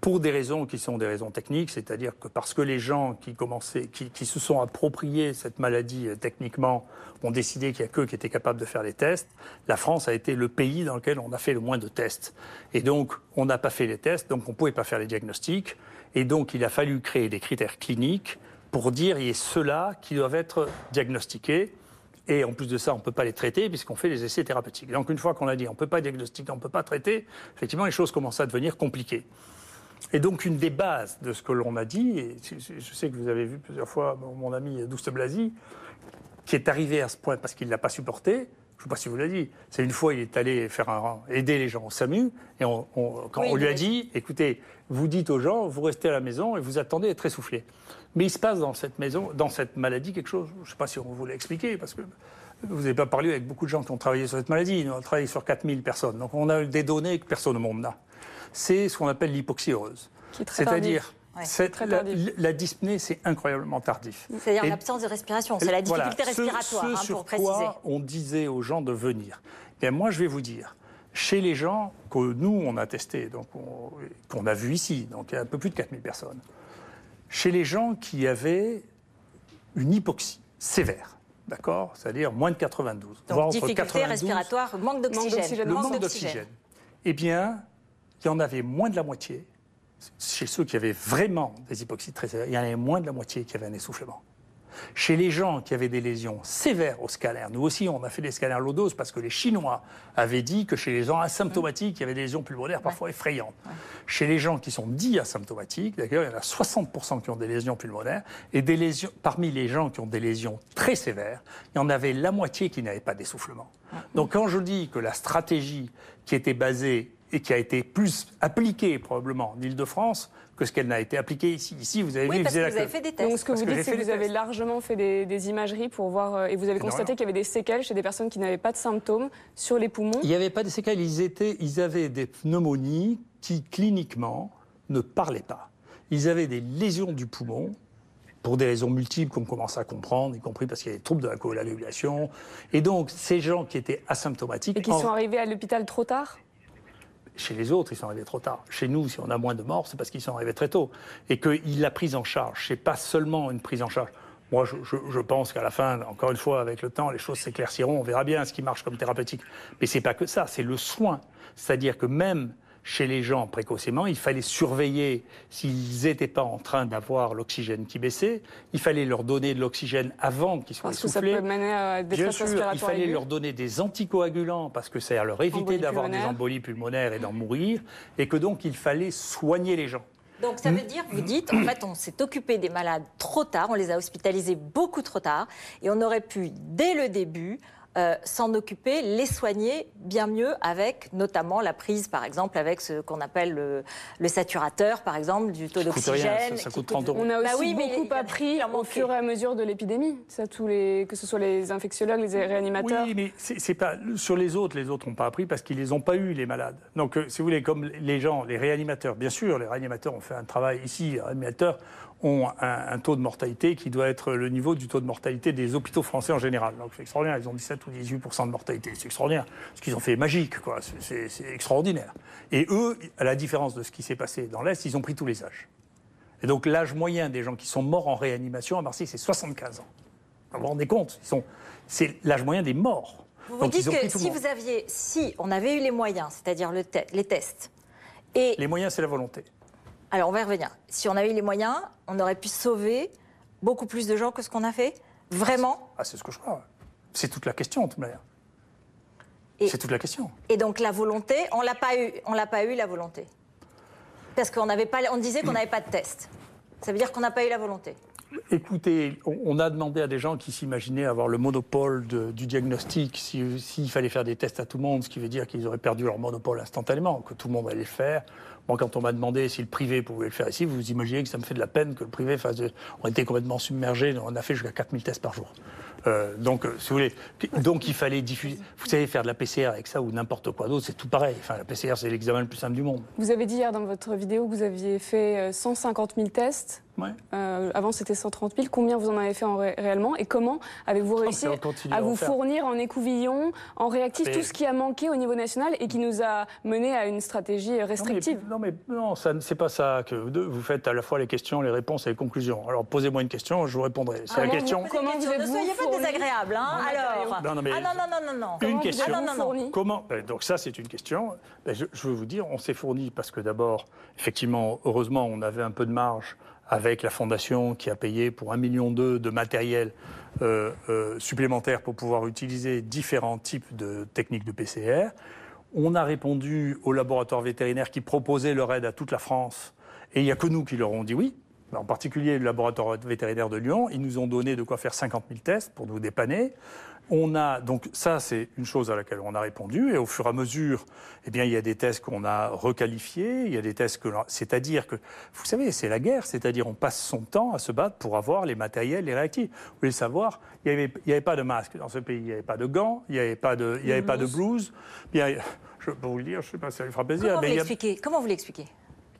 pour des raisons qui sont des raisons techniques, c'est-à-dire que parce que les gens qui se sont appropriés cette maladie euh, techniquement, ont décidé qu'il n'y a qu'eux qui étaient capables de faire les tests, la France a été le pays dans lequel on a fait le moins de tests. Et donc, on n'a pas fait les tests, donc on ne pouvait pas faire les diagnostics. Et donc, il a fallu créer des critères cliniques pour dire il y a ceux-là qui doivent être diagnostiqués. Et en plus de ça, on ne peut pas les traiter puisqu'on fait les essais thérapeutiques. Donc une fois qu'on a dit on ne peut pas diagnostiquer, on ne peut pas traiter, effectivement, les choses commencent à devenir compliquées. Et donc une des bases de ce que l'on a dit, et je sais que vous avez vu plusieurs fois mon ami Douste Blasi, qui est arrivé à ce point parce qu'il ne l'a pas supporté, je ne sais pas si vous l'avez dit, c'est une fois il est allé faire un, aider les gens au SAMU, et on- on- quand Oui, on lui a dit, écoutez, vous dites aux gens, vous restez à la maison et vous attendez d'être essoufflé. Mais il se passe dans cette maison, dans cette maladie quelque chose, je ne sais pas si on vous l'a expliqué, parce que vous n'avez pas parlé avec beaucoup de gens qui ont travaillé sur cette maladie, nous on a travaillé sur 4000 personnes, donc on a des données que personne au monde n'a. C'est ce qu'on appelle l'hypoxie heureuse. C'est-à-dire. Ouais, la, dyspnée, c'est incroyablement tardif. C'est-à-dire l'absence de respiration, c'est la difficulté respiratoire, ce hein, sur pour préciser. quoi on disait aux gens de venir. Bien, moi, je vais vous dire, chez les gens que nous, on a testés, qu'on a vu ici, donc il y a un peu plus de 4000 personnes, chez les gens qui avaient une hypoxie sévère, d'accord C'est-à-dire moins de 92. voire Donc entre difficulté 92, respiratoire, manque d'oxygène. d'oxygène. le manque d'oxygène. Eh bien, il y en avait moins de la moitié chez ceux qui avaient vraiment des hypoxies très sévères, il y en avait moins de la moitié qui avaient un essoufflement. Chez les gens qui avaient des lésions sévères au scalaire, nous aussi on a fait des scalaires low dose parce que les Chinois avaient dit que chez les gens asymptomatiques, il y avait des lésions pulmonaires parfois effrayantes. Chez les gens qui sont dits asymptomatiques, d'ailleurs il y en a 60% qui ont des lésions pulmonaires, et des lésions, parmi les gens qui ont des lésions très sévères, il y en avait la moitié qui n'avaient pas d'essoufflement. Donc quand je dis que la stratégie qui était basée et qui a été plus appliquée probablement en Ile-de-France que ce qu'elle n'a été appliquée ici. Ici, vous avez Oui, vu, parce vous que avez vous avez fait des tests. Donc ce que Parce vous que dites, c'est que vous avez largement fait des, des imageries pour voir, euh, et vous avez constaté qu'il y avait des séquelles chez des personnes qui n'avaient pas de symptômes sur les poumons. Il n'y avait pas de séquelles, ils, étaient, ils avaient des pneumonies qui cliniquement ne parlaient pas. Ils avaient des lésions du poumon pour des raisons multiples qu'on commence à comprendre, y compris parce qu'il y a des troubles de la coagulation. Et donc, ces gens qui étaient asymptomatiques, Et qui en- sont arrivés à l'hôpital trop tard? Chez les autres, ils sont arrivés trop tard. Chez nous, si on a moins de morts, c'est parce qu'ils sont arrivés très tôt. Et que la prise en charge, c'est pas seulement une prise en charge. Moi, je, je- je pense qu'à la fin, encore une fois, avec le temps, les choses s'éclairciront. On verra bien ce qui marche comme thérapeutique. Mais c'est pas que ça, c'est le soin. C'est-à-dire que même chez les gens précocement, il fallait surveiller s'ils n'étaient pas en train d'avoir l'oxygène qui baissait. Il fallait leur donner de l'oxygène avant qu'ils soient Parce que ça peut mener à des Bien sûr, il fallait aiguë. leur donner des anticoagulants parce que ça leur éviter d'avoir des embolies pulmonaires et d'en mourir, et que donc il fallait soigner les gens. Donc ça veut dire, vous dites, en fait, on s'est occupé des malades trop tard, on les a hospitalisés beaucoup trop tard, et on aurait pu, dès le début, euh, s'en occuper, les soigner bien mieux avec notamment la prise, par exemple, avec ce qu'on appelle le, le saturateur, par exemple, du taux Ça coûte rien, d'oxygène. ça- ça coûte 30 euros. On a aussi Bah oui, mais beaucoup appris au fur et à mesure de l'épidémie. Ça, tous les, que ce soit les infectiologues, les réanimateurs. Oui, mais c'est c'est pas sur les autres. Les autres n'ont pas appris parce qu'ils les ont pas eu les malades. Donc, euh, si vous voulez, comme les gens, les réanimateurs, bien sûr, les réanimateurs ont fait un travail ici. Les réanimateurs ont un, un taux de mortalité qui doit être le niveau du taux de mortalité des hôpitaux français en général. Donc, c'est extraordinaire. Ils ont 17 ou 18 de mortalité. C'est extraordinaire. Ce qu'ils ont fait est magique, quoi. C'est- extraordinaire. Et eux, à la différence de ce qui s'est passé dans l'Est, ils ont pris tous les âges. Et donc, l'âge moyen des gens qui sont morts en réanimation à Marseille, c'est 75 ans. Vous vous rendez compte? Ils sont- C'est l'âge moyen des morts. Vous vous Donc, dites ils ont que si vous aviez, si on avait eu les moyens, c'est-à-dire le te- les tests, et Les moyens, c'est la volonté. Alors on va y revenir. Si on avait eu les moyens, on aurait pu sauver beaucoup plus de gens que ce qu'on a fait. Vraiment. Ah, c'est ce que je crois. C'est toute la question, de toute manière. C'est toute la question. Et donc la volonté, on l'a pas eu, on l'a pas eu la volonté. Parce qu'on n'avait pas, on disait qu'on n'avait pas de test. Ça veut dire qu'on n'a pas eu la volonté. Écoutez, on, a demandé à des gens qui s'imaginaient avoir le monopole de- du diagnostic, si- s'il fallait faire des tests à tout le monde, ce qui veut dire qu'ils auraient perdu leur monopole instantanément, que tout le monde allait le faire. Quand on m'a demandé si le privé pouvait le faire ici, vous imaginez que ça me fait de la peine que le privé fasse. de- On était complètement submergés, on a fait jusqu'à 4000 tests par jour. Euh, donc, euh, si vous voulez, donc il fallait diffuser. Vous savez, faire de la PCR avec ça ou n'importe quoi d'autre, c'est tout pareil. Enfin, la PCR, c'est l'examen le plus simple du monde. Vous avez dit hier dans votre vidéo que vous aviez fait euh, 150 000 tests. Ouais. Euh, avant, c'était 130 000. Combien vous en avez fait en ré- réellement Et comment avez-vous réussi on continue à vous faire. fournir en écouvillon, en réactif, Mais- tout ce qui a manqué au niveau national et qui nous a mené à une stratégie euh, restrictive Non, mais, non, mais non, ça, c'est pas ça que vous, faites à la fois les questions, les réponses et les conclusions. Alors posez-moi une question, je vous répondrai. C'est la Comment question. vous- Comment vous ne êtes-vous soyez pas désagréable, hein, alors. Non, non, mais- ah non, non, non, non, non. Une question. Ah, non, non, Comment Ben, Donc ça, c'est une question. Ben, je, je veux vous dire, on s'est fourni parce que d'abord, effectivement, heureusement, on avait un peu de marge avec la fondation qui a payé pour un million d'euros de matériel euh, euh, supplémentaire pour pouvoir utiliser différents types de techniques de PCR. On a répondu aux laboratoires vétérinaires qui proposaient leur aide à toute la France. Et il n'y a que nous qui leur ont dit oui. En particulier le laboratoire vétérinaire de Lyon. Ils nous ont donné de quoi faire 50 000 tests pour nous dépanner. On a donc ça, c'est une chose à laquelle on a répondu. Et au fur et à mesure, eh bien, il y a des tests qu'on a requalifiés. Il y a des tests que, c'est-à-dire que, vous savez, c'est la guerre. C'est-à-dire, on passe son temps à se battre pour avoir les matériels, les réactifs. Vous voulez le savoir Il n'y avait, il y avait pas de masque dans ce pays. Il n'y avait pas de gants. Il n'y avait pas de, il y avait pas de blouse. Bien, je peux vous le dire. Je ne sais pas si ça lui fera plaisir. Comment vous mais il y l'expliquez? Comment vous l'expliquez?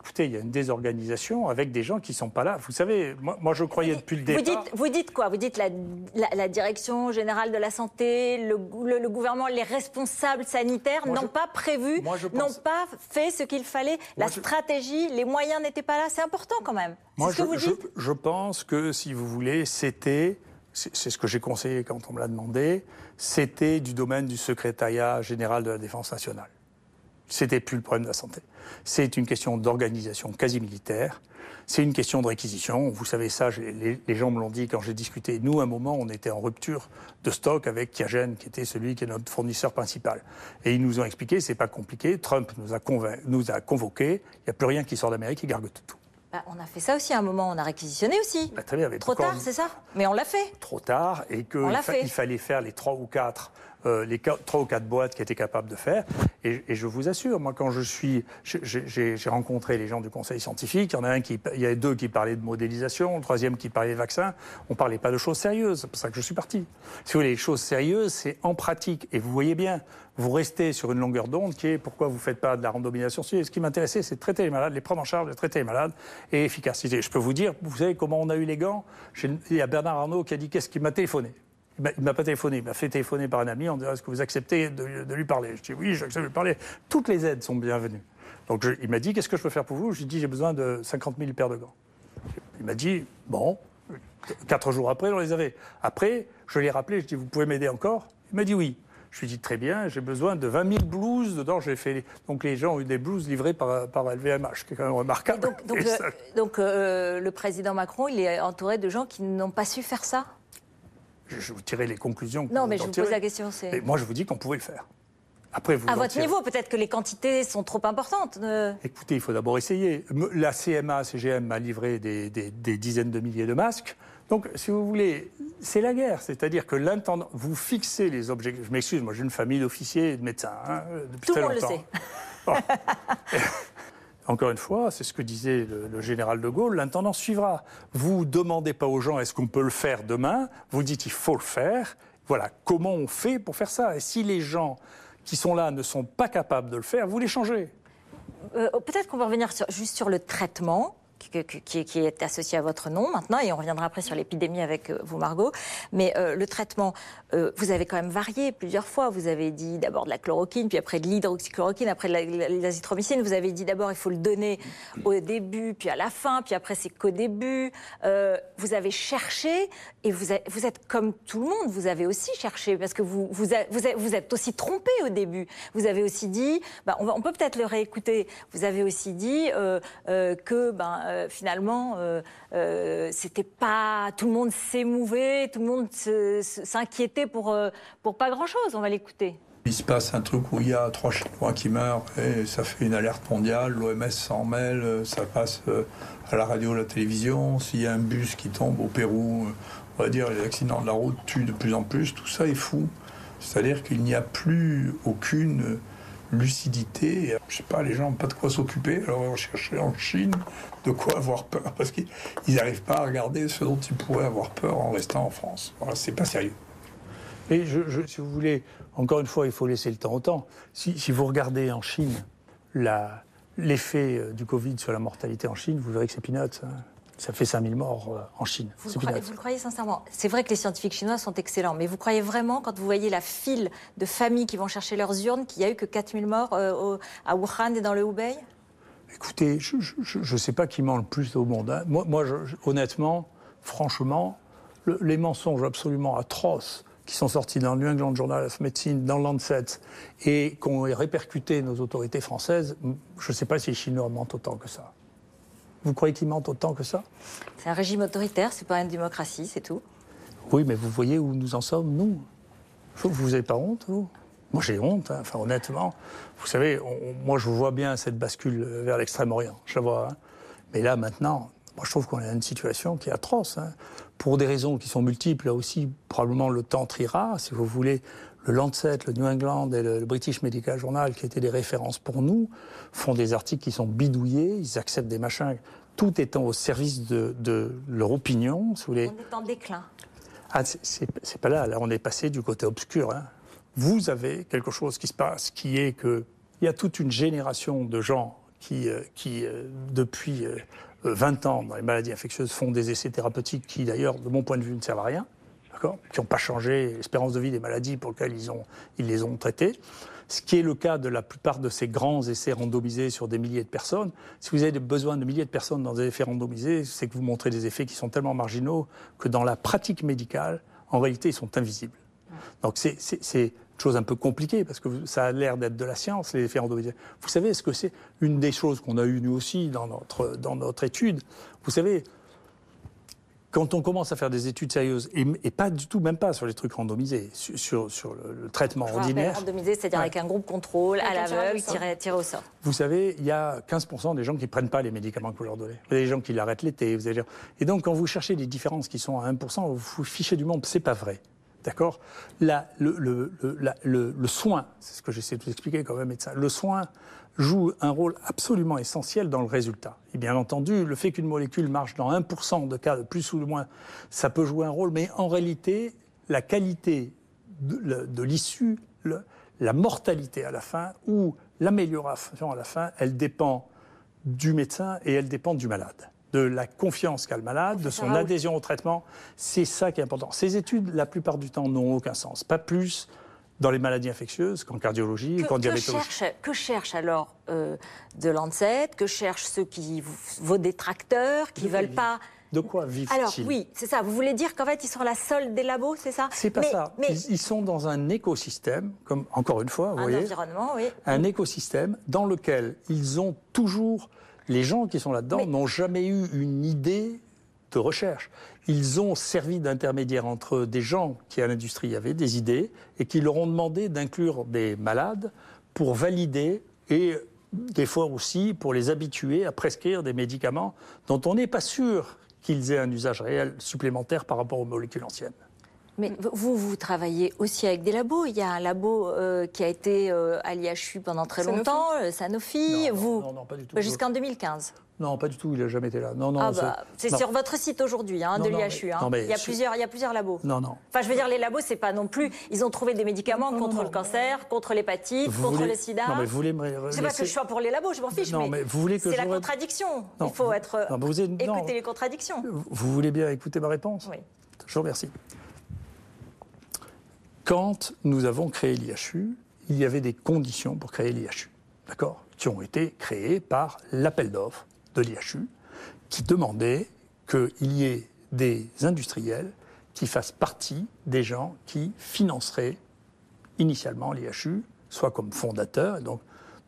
Écoutez, il y a une désorganisation avec des gens qui ne sont pas là. Vous savez, moi, moi, je croyais depuis le vous départ. dites, vous dites quoi? Vous dites la, la- la direction générale de la santé, le, gou- le- le gouvernement, les responsables sanitaires n'ont je- pas prévu, je pense- n'ont pas fait ce qu'il fallait. La je- stratégie, les moyens n'étaient pas là. C'est important quand même. Moi, ce que je, vous je- dites je pense que, si vous voulez, c'était, c'est c'est ce que j'ai conseillé quand on me l'a demandé, c'était du domaine du secrétariat général de la Défense nationale. C'était plus le problème de la santé. C'est une question d'organisation quasi militaire. C'est une question de réquisition. Vous savez ça, les, gens me l'ont dit quand j'ai discuté. Nous, à un moment, on était en rupture de stock avec Kiagen, qui était celui qui est notre fournisseur principal. Et ils nous ont expliqué, c'est pas compliqué. Trump nous a, nous a convoqués. Il n'y a plus rien qui sort d'Amérique, il gargote tout. Bah, on a fait ça aussi à un moment, on a réquisitionné aussi. Bah, très bien, trop tard, c'est ça? Mais on l'a fait. Trop tard, et qu'il fallait faire les trois ou quatre euh, les trois ou quatre boîtes qui étaient capables de faire. Et, je vous assure, moi, quand je suis, j'ai rencontré les gens du conseil scientifique. Il y en a un qui, il y a deux qui parlaient de modélisation, le troisième qui parlait de vaccins. On parlait pas de choses sérieuses. C'est pour ça que je suis parti. Si vous voulez, les choses sérieuses, c'est en pratique. Et vous voyez bien, vous restez sur une longueur d'onde qui est pourquoi vous faites pas de la randomisation. Ce qui m'intéressait, c'est traiter les malades, les prendre en charge, de traiter les malades et efficacité. Je peux vous dire, vous savez comment on a eu les gants? Il y a Bernard Arnault qui a dit qu'est-ce qui m'a téléphoné? Il ne m'a pas téléphoné, il m'a fait téléphoner par un ami en disant est-ce que vous acceptez de, lui parler? Je dis oui, j'accepte de lui parler. Toutes les aides sont bienvenues. Donc il m'a dit qu'est-ce que je peux faire pour vous? Je lui ai dit j'ai besoin de 50 000 paires de gants. Il m'a dit bon. Quatre jours après, on les avait. Après, je l'ai rappelé, je dit vous pouvez m'aider encore? Il m'a dit oui. Je lui ai dit très bien, j'ai besoin de 20 000 blouses. Dedans, j'ai fait. Donc les gens ont eu des blouses livrées par, par LVMH, qui est quand même remarquable. donc, euh, le président Macron, il est entouré de gens qui n'ont pas su faire ça? Je vous tirer les conclusions. non, mais je vous pose la question. moi, je vous dis qu'on pouvait le faire. Après, vous à votre niveau, peut-être que les quantités sont trop importantes. Euh. Écoutez, il faut d'abord essayer. La CMA, CGM m'a livré des, dizaines de milliers de masques. Donc, si vous voulez, c'est la guerre. C'est-à-dire que l'intendant, vous fixez les objectifs. Je m'excuse, moi j'ai une famille d'officiers et de médecins hein, depuis Tout très longtemps. Tout le monde le sait. Encore une fois, c'est ce que disait le, général de Gaulle, l'intendant suivra. Vous demandez pas aux gens est-ce qu'on peut le faire demain, vous dites il faut le faire. Voilà, comment on fait pour faire ça? Et si les gens qui sont là ne sont pas capables de le faire, vous les changez. Euh, peut-être qu'on va revenir juste sur le traitement qui, est associé à votre nom maintenant, et on reviendra après sur l'épidémie avec euh, vous, Margot. Mais euh, le traitement, euh, vous avez quand même varié plusieurs fois. Vous avez dit d'abord de la chloroquine, puis après de l'hydroxychloroquine, après de l'azithromycine. Vous avez dit d'abord il faut le donner au début, puis à la fin, puis après c'est qu'au début. vous avez cherché, et vous êtes, comme tout le monde, vous avez aussi cherché, parce que vous, êtes, aussi trompé au début. Vous avez aussi dit, bah, on, on, peut peut-être le réécouter, vous avez aussi dit que ben, euh, finalement, euh, euh, c'était pas tout le monde s'émouvait, tout le monde s'inquiétait pour pour pas grand chose. On va l'écouter. Il se passe un truc où il y a trois Chinois qui meurent et ça fait une alerte mondiale. L'OMS s'en mêle, ça passe à la radio, à la télévision. S'il y a un bus qui tombe au Pérou, on va dire les accidents de la route tuent de plus en plus. Tout ça est fou. C'est-à-dire qu'il n'y a plus aucune lucidité. Je sais pas, les gens n'ont pas de quoi s'occuper, alors on cherchait en Chine de quoi avoir peur, parce qu'ils n'arrivent pas à regarder ce dont ils pourraient avoir peur en restant en France. Voilà, c'est pas sérieux. Et si vous voulez, encore une fois, il faut laisser le temps au temps. Si, vous regardez en Chine l'effet euh, du Covid sur la mortalité en Chine, vous verrez que c'est peanuts. Ça fait 5000 morts euh, en Chine. Vous, le croyez, vous le croyez sincèrement C'est vrai que les scientifiques chinois sont excellents, mais vous croyez vraiment, quand vous voyez la file de familles qui vont chercher leurs urnes, qu'il n'y a eu que 4000 morts euh, à Wuhan et dans le Hubei? Écoutez, je ne sais pas qui ment le plus au monde. Hein. Moi, moi honnêtement, franchement, les mensonges absolument atroces qui sont sortis dans le New England Journal of Medicine, dans Lancet, et qu'ont répercuté nos autorités françaises, je ne sais pas si les Chinois mentent autant que ça. Vous croyez qu'ils mentent autant que ça? C'est un régime autoritaire, c'est pas une démocratie, c'est tout. Oui, mais vous voyez où nous en sommes, nous? Vous n'avez pas honte, vous? Moi, j'ai honte, hein. enfin, honnêtement. Vous savez, moi, je vois bien cette bascule vers l'Extrême-Orient, je la vois. Hein. Mais là, maintenant, moi, je trouve qu'on est dans une situation qui est atroce. Hein. Pour des raisons qui sont multiples, là aussi, probablement le temps triera, si vous voulez le Lancet, le New England et le, British Medical Journal, qui étaient des références pour nous, font des articles qui sont bidouillés, ils acceptent des machins, tout étant au service de, leur opinion. On est en déclin. Ah, c'est pas là, là on est passé du côté obscur. Hein. Vous avez quelque chose qui se passe, qui est que il y a toute une génération de gens qui, euh, qui euh, depuis 20 euh, ans, dans les maladies infectieuses, font des essais thérapeutiques qui, d'ailleurs, de mon point de vue, ne servent à rien qui n'ont pas changé l'espérance de vie des maladies pour lesquelles ils, les ont traitées. Ce qui est le cas de la plupart de ces grands essais randomisés sur des milliers de personnes. Si vous avez besoin de milliers de personnes dans des effets randomisés, c'est que vous montrez des effets qui sont tellement marginaux que dans la pratique médicale, en réalité, ils sont invisibles. Donc c'est chose un peu compliquée, parce que ça a l'air d'être de la science, les effets endométriaux. Vous savez ce que c'est Une des choses qu'on a eues nous aussi dans notre, dans notre étude, vous savez, quand on commence à faire des études sérieuses, et, pas du tout, même pas sur les trucs randomisés, sur, sur, le, traitement ordinaire. Randomisé, c'est-à-dire avec un groupe contrôle, à l'aveugle, tiré, tiré, au sort. Vous savez, il y a 15% des gens qui ne prennent pas les médicaments que vous leur donnez. Vous avez des gens qui l'arrêtent l'été. Vous avez... Et donc, quand vous cherchez des différences qui sont à 1%, vous vous fichez du monde. C'est pas vrai. D'accord? Le, le, le, le, soin, c'est ce que j'essaie de vous expliquer quand même, médecin, le soin joue un rôle absolument essentiel dans le résultat. Et bien entendu, le fait qu'une molécule marche dans 1% de cas, de plus ou de moins, ça peut jouer un rôle, mais en réalité, la qualité de, l'issue, la mortalité à la fin ou l'amélioration à la fin, elle dépend du médecin et elle dépend du malade de la confiance qu'a le malade, de son adhésion au traitement. C'est ça qui est important. Ces études, la plupart du temps, n'ont aucun sens. Pas plus dans les maladies infectieuses qu'en cardiologie qu'en diabétologie. Que cherchent alors euh, de Lancet Que cherchent ceux qui, vos détracteurs, qui ne veulent pas... De quoi vivent Alors oui, c'est ça. Vous voulez dire qu'en fait ils sont à la solde des labos, c'est ça C'est pas ça. Mais... Ils, sont dans un écosystème, comme encore une fois, vous un environnement, oui. Un écosystème dans lequel ils ont toujours les gens qui sont là-dedans n'ont jamais eu une idée de recherche. Ils ont servi d'intermédiaire entre des gens qui à l'industrie avaient des idées et qui leur ont demandé d'inclure des malades pour valider et des fois aussi pour les habituer à prescrire des médicaments dont on n'est pas sûr qu'ils aient un usage réel supplémentaire par rapport aux molécules anciennes. Mais vous, vous travaillez aussi avec des labos. Il y a un labo euh, qui a été euh, à l'IHU pendant très longtemps, euh, Sanofi. Non, vous, non, non, pas du tout. Jusqu'en 2015. Non, pas du tout. Il n'a jamais été là. Non, non. Ah bah, c'est sur votre site aujourd'hui, hein, de l'IHU. Hein. il, y a plusieurs, il y a plusieurs labos. Non, non. Enfin, je veux dire, les labos, c'est pas non plus. Ils ont trouvé des médicaments contre le cancer, contre l'hépatite, contre le sida. Non, mais vous voulez me. C'est pas que je sois pour les labos, je m'en fiche. Non, mais, vous voulez que C'est la contradiction. il faut être. Vous écouter les contradictions. Vous voulez bien écouter ma réponse Oui. Je vous remercie. Quand nous avons créé l'IHU, il y avait des conditions pour créer l'IHU, d'accord? Qui ont été créées par l'appel d'offres de l'IHU, qui demandait qu'il y ait des industriels qui fassent partie des gens qui financeraient initialement l'IHU, soit comme fondateur. donc,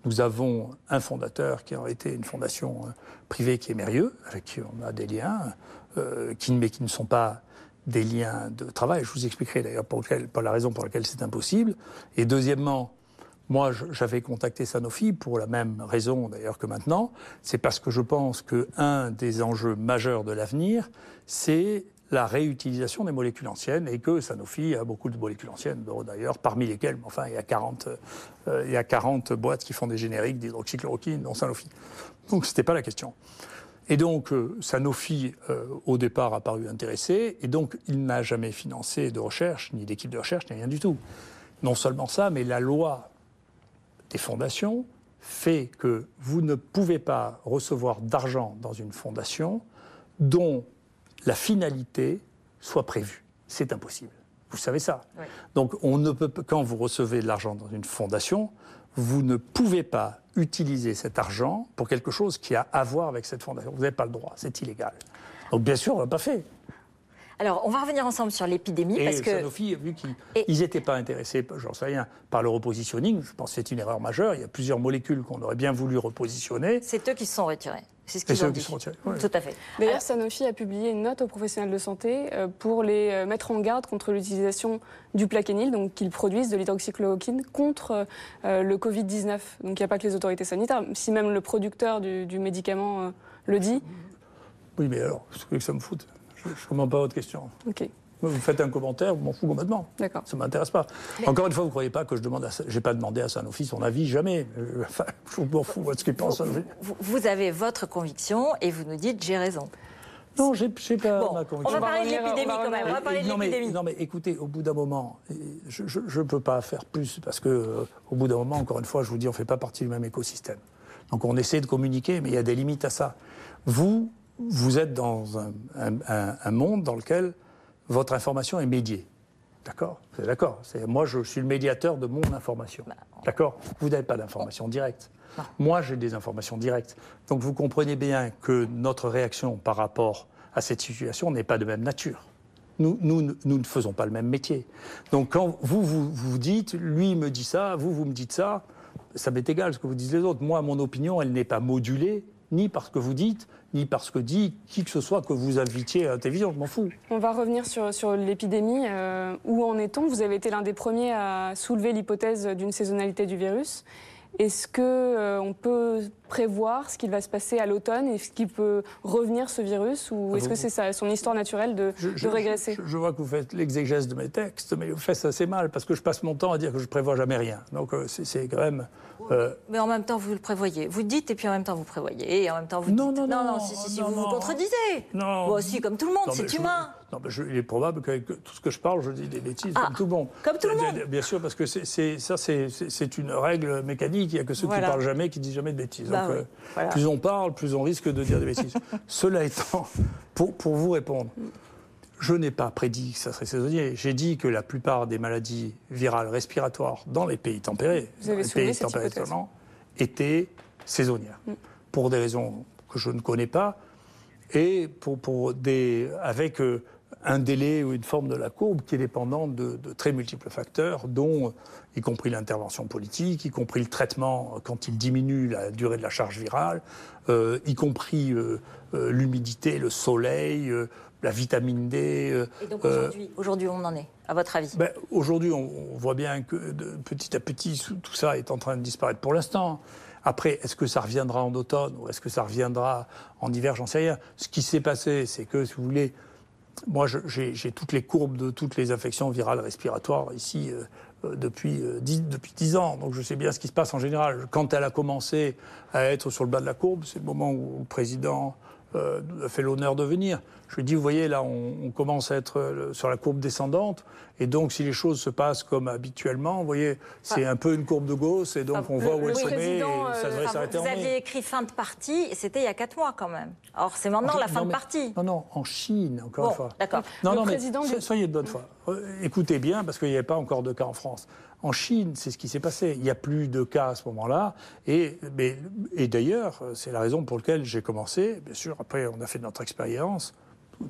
nous avons un fondateur qui a été une fondation euh, privée qui est Mérieux, avec qui on a des liens, euh, qui, mais qui ne sont pas des liens de travail. Je vous expliquerai d'ailleurs pour, la raison pour laquelle c'est impossible. Et deuxièmement, moi, j'avais contacté Sanofi pour la même raison d'ailleurs que maintenant. C'est parce que je pense qu'un des enjeux majeurs de l'avenir, c'est la réutilisation des molécules anciennes et que Sanofi a beaucoup de molécules anciennes, d'ailleurs, parmi lesquelles, enfin, il y, a 40, euh, il y a 40 boîtes qui font des génériques d'hydroxychloroquine, dont Sanofi. Donc, ce n'était pas la question. Et donc, euh, Sanofi, euh, au départ, a paru intéressé, et donc il n'a jamais financé de recherche, ni d'équipe de recherche, ni rien du tout. Non seulement ça, mais la loi des fondations fait que vous ne pouvez pas recevoir d'argent dans une fondation dont la finalité soit prévue. C'est impossible. Vous savez ça. Donc, on ne peut, quand vous recevez de l'argent dans une fondation, vous ne pouvez pas utiliser cet argent pour quelque chose qui a à voir avec cette fondation. Vous n'avez pas le droit, c'est illégal. Donc bien sûr, on l'a pas fait. Alors, on va revenir ensemble sur l'épidémie. parce que... Sanofi, vu qu'ils n'étaient pas intéressés, j'en sais rien, par le repositioning, je pense que c'est une erreur majeure. Il y a plusieurs molécules qu'on aurait bien voulu repositionner. C'est eux qui se sont retirés. C'est ce qu'ils ont dit. Tout à fait. D'ailleurs, Sanofi a publié une note aux professionnels de santé euh, pour les euh, mettre en garde contre l'utilisation du plaquenil, donc qu'ils produisent de l'hydroxychloroquine contre euh, le Covid-19. Donc il n'y a pas que les autorités sanitaires, si même le producteur du, médicament le dit. Oui, mais alors, ce que ça me fout Je ne comprends pas votre question. Ok. Vous faites un commentaire, vous m'en fous complètement. D'accord. Ça ne m'intéresse pas. Encore une fois, vous ne croyez pas que je demande à... J'ai pas demandé à Sanofi son avis, jamais. Enfin, je m'en fous de ce qu'il pense. Vous, vous avez votre conviction et vous nous dites j'ai raison. Non, j'ai pas ma conviction. On va parler de l'épidémie quand même. On va parler de l'épidémie. Non, mais écoutez, au bout d'un moment, je ne peux pas faire plus parce que, euh, au bout d'un moment, encore une fois, je vous dis, on ne fait pas partie du même écosystème. Donc on essaie de communiquer, mais il y a des limites à ça. Vous, vous êtes dans un, un monde dans lequel votre information est médiée. D'accord? Vous êtes d'accord? Moi, je suis le médiateur de mon information. Bah, d'accord? Vous n'avez pas d'information directe. Moi, j'ai des informations directes. Donc, vous comprenez bien que notre réaction par rapport à cette situation n'est pas de même nature. Nous, nous, nous ne faisons pas le même métier. Donc quand vous, vous, vous dites, lui me dit ça, vous, vous me dites ça, ça m'est égal ce que vous disent les autres. Moi, mon opinion, elle n'est pas modulée, ni par ce que vous dites, ni par ce que dit qui que ce soit que vous invitiez à la télévision, je m'en fous. On va revenir sur, sur l'épidémie. Euh, où en est-on? Vous avez été l'un des premiers à soulever l'hypothèse d'une saisonnalité du virus. Est-ce qu'on euh, peut prévoir ce qui va se passer à l'automne Est-ce qu'il peut revenir ce virus? Ou Ah, est-ce que c'est son histoire naturelle de, de régresser? je, je, vois que vous faites l'exégèse de mes textes, mais vous faites ça assez mal, parce que je passe mon temps à dire que je prévois jamais rien. Donc euh, c'est quand même... Euh... Mais en même temps, vous le prévoyez. Vous dites, et puis en même temps, vous prévoyez. Et en même temps, vous non, dites... Non, non, non, non, si, si, si non, vous vous contredisez. Non. Bon, aussi, comme tout le monde, c'est humain. Non, mais je, il est probable que tout ce que je parle, je dis des bêtises, ah, comme tout le monde. Comme tout le monde. Bien sûr, parce que c'est ça, c'est une règle mécanique. Il n'y a que ceux voilà. qui parlent jamais qui disent jamais de bêtises. Bah Donc, oui. euh, voilà. plus on parle, plus on risque de dire des bêtises. Cela étant, pour, pour vous répondre, je n'ai pas prédit que ça serait saisonnier. J'ai dit que la plupart des maladies virales respiratoires dans les pays tempérés, vous avez les pays cette tempérés étaient saisonnières. Mm. Pour des raisons que je ne connais pas et pour, pour des, avec euh, un délai ou une forme de la courbe qui est dépendante de, de très multiples facteurs, dont y compris l'intervention politique, y compris le traitement quand il diminue la durée de la charge virale, euh, y compris euh, l'humidité, le soleil, la vitamine D. euh, Et donc aujourd'hui, aujourd'hui, on en est, à votre avis? Ben, Aujourd'hui, on, on, voit bien que de, petit à petit, tout ça est en train de disparaître pour l'instant. Après, est-ce que ça reviendra en automne ou est-ce que ça reviendra en hiver J'en sais rien. Ce qui s'est passé, c'est que, si vous voulez, moi, j'ai toutes les courbes de toutes les infections virales respiratoires ici euh, depuis, euh, 10, depuis 10 ans. Donc je sais bien ce qui se passe en général. Quand elle a commencé à être sur le bas de la courbe, c'est le moment où le président euh, a fait l'honneur de venir. Je lui ai dit, vous voyez, là, on, on, commence à être euh, sur la courbe descendante. Et donc, si les choses se passent comme habituellement, vous voyez, c'est un peu une courbe de Gauss. Et donc, on voit où est le sommet. Et ça devrait s'arrêter Vous en mai. aviez écrit fin de partie, et c'était il y a 4 mois quand même. Alors, c'est maintenant En- la fin non, de partie. Non, non, en Chine, encore Bon, une fois. d'accord. Non, Le non, mais du- soyez de bonne foi. Euh, Écoutez bien, parce qu'il n'y avait pas encore de cas en France. En Chine, c'est ce qui s'est passé. Il n'y a plus de cas à ce moment-là. Et, d'ailleurs, c'est la raison pour laquelle j'ai commencé. Bien sûr, après, on a fait notre expérience,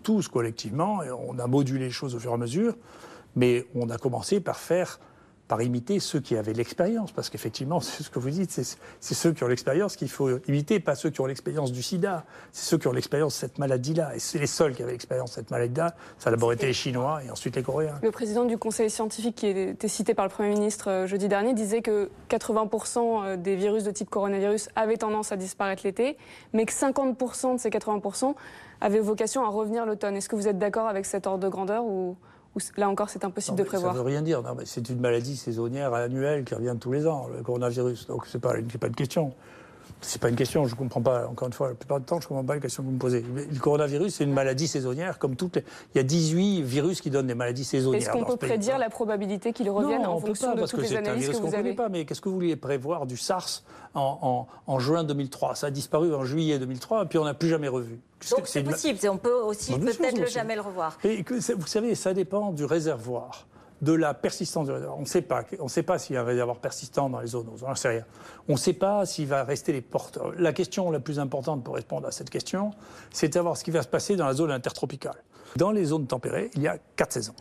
tous collectivement, et on a modulé les choses au fur et à mesure. Mais on a commencé par faire, par imiter ceux qui avaient l'expérience. Parce qu'effectivement, c'est ce que vous dites, c'est ceux qui ont l'expérience qu'il faut imiter, pas ceux qui ont l'expérience du sida. C'est ceux qui ont l'expérience de cette maladie-là. Et c'est les seuls qui avaient l'expérience de cette maladie-là. Ça a d'abord été les Chinois et ensuite les Coréens. Le président du conseil scientifique qui était cité par le Premier ministre euh, jeudi dernier disait que 80% des virus de type coronavirus avaient tendance à disparaître l'été, mais que 50% de ces 80% avaient vocation à revenir l'automne. Est-ce que vous êtes d'accord avec cet ordre de grandeur ou, ou là encore c'est impossible Non, de prévoir Ça veut rien dire. C'est une maladie saisonnière annuelle qui revient tous les ans, le coronavirus. Donc pas, une- c'est pas une question. C'est pas une question. Je comprends pas. Encore une fois, la plupart du temps, je comprends pas la question que vous me posez. Le coronavirus, c'est une maladie saisonnière, comme toutes les. Il y a 18 virus qui donnent des maladies saisonnières. Est-ce qu'on peut prédire la probabilité qu'il revienne non, en fonction pas, de parce toutes que les c'est un analyses virus que qu'on vous ne connaît avez pas. Mais qu'est-ce que vous vouliez prévoir du SARS en, en- en juin 2003 Ça a disparu en juillet 2003, et puis on n'a plus jamais revu. Donc c'est une- possible, on peut aussi Bah, peut-être jamais le revoir. Et que vous savez, ça dépend du réservoir, de la persistance. On ne sait pas. On sait pas s'il y a un réservoir persistant dans les zoonoses. On sait rien. On ne sait pas s'il va rester les porteurs. La question la plus importante pour répondre à cette question, c'est de savoir ce qui va se passer dans la zone intertropicale. Dans les zones tempérées, il y a quatre saisons.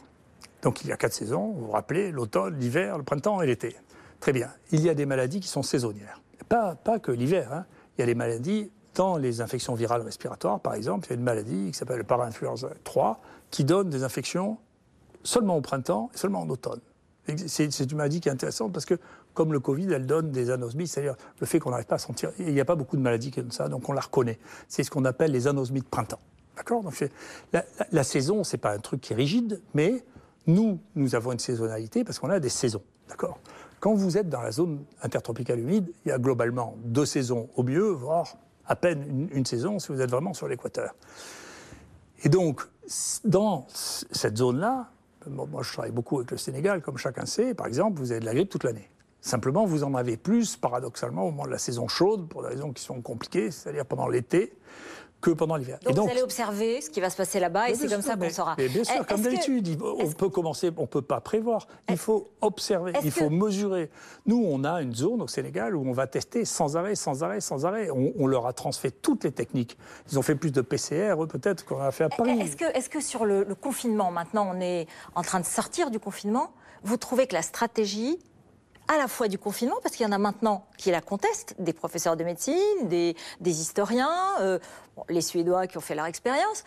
Donc il y a quatre saisons, vous vous rappelez, l'automne, l'hiver, le printemps et l'été. Très bien. Il y a des maladies qui sont saisonnières. Pas, pas que l'hiver. hein. Il y a des maladies dans les infections virales respiratoires, par exemple. Il y a une maladie qui s'appelle le parainfluenza 3 qui donne des infections seulement au printemps et seulement en automne. C'est une maladie qui est intéressante parce que, comme le Covid, elle donne des anosmies, c'est-à-dire le fait qu'on n'arrive pas à sentir. Il n'y a pas beaucoup de maladies donnent ça, donc on la reconnaît. C'est ce qu'on appelle les anosmies de printemps. D'accord? Donc la, la- la saison, c'est pas un truc qui est rigide, mais nous, nous avons une saisonnalité parce qu'on a des saisons. D'accord? Quand vous êtes dans la zone intertropicale humide, il y a globalement deux saisons au mieux, voire à peine une, saison si vous êtes vraiment sur l'équateur. Et donc, dans cette zone-là, moi je travaille beaucoup avec le Sénégal, comme chacun sait, par exemple, vous avez de la grippe toute l'année. Simplement, vous en avez plus, paradoxalement, au moment de la saison chaude, pour des raisons qui sont compliquées, c'est-à-dire pendant l'été, que pendant l'hiver. Donc, vous allez observer ce qui va se passer là-bas et c'est comme ça qu'on saura. bien sûr, comme d'habitude, on peut commencer, on ne peut pas prévoir. Il faut observer, il faut mesurer. Nous, on a une zone au Sénégal où on va tester sans arrêt, sans arrêt, sans arrêt. On, leur a transféré toutes les techniques. Ils ont fait plus de PCR, peut-être, qu'on a fait à Paris. Est-ce que, est que, sur le confinement, maintenant on est en train de sortir du confinement, vous trouvez que la stratégie à la fois du confinement, parce qu'il y en a maintenant qui la contestent, des professeurs de médecine, des, historiens, euh, les Suédois qui ont fait leur expérience.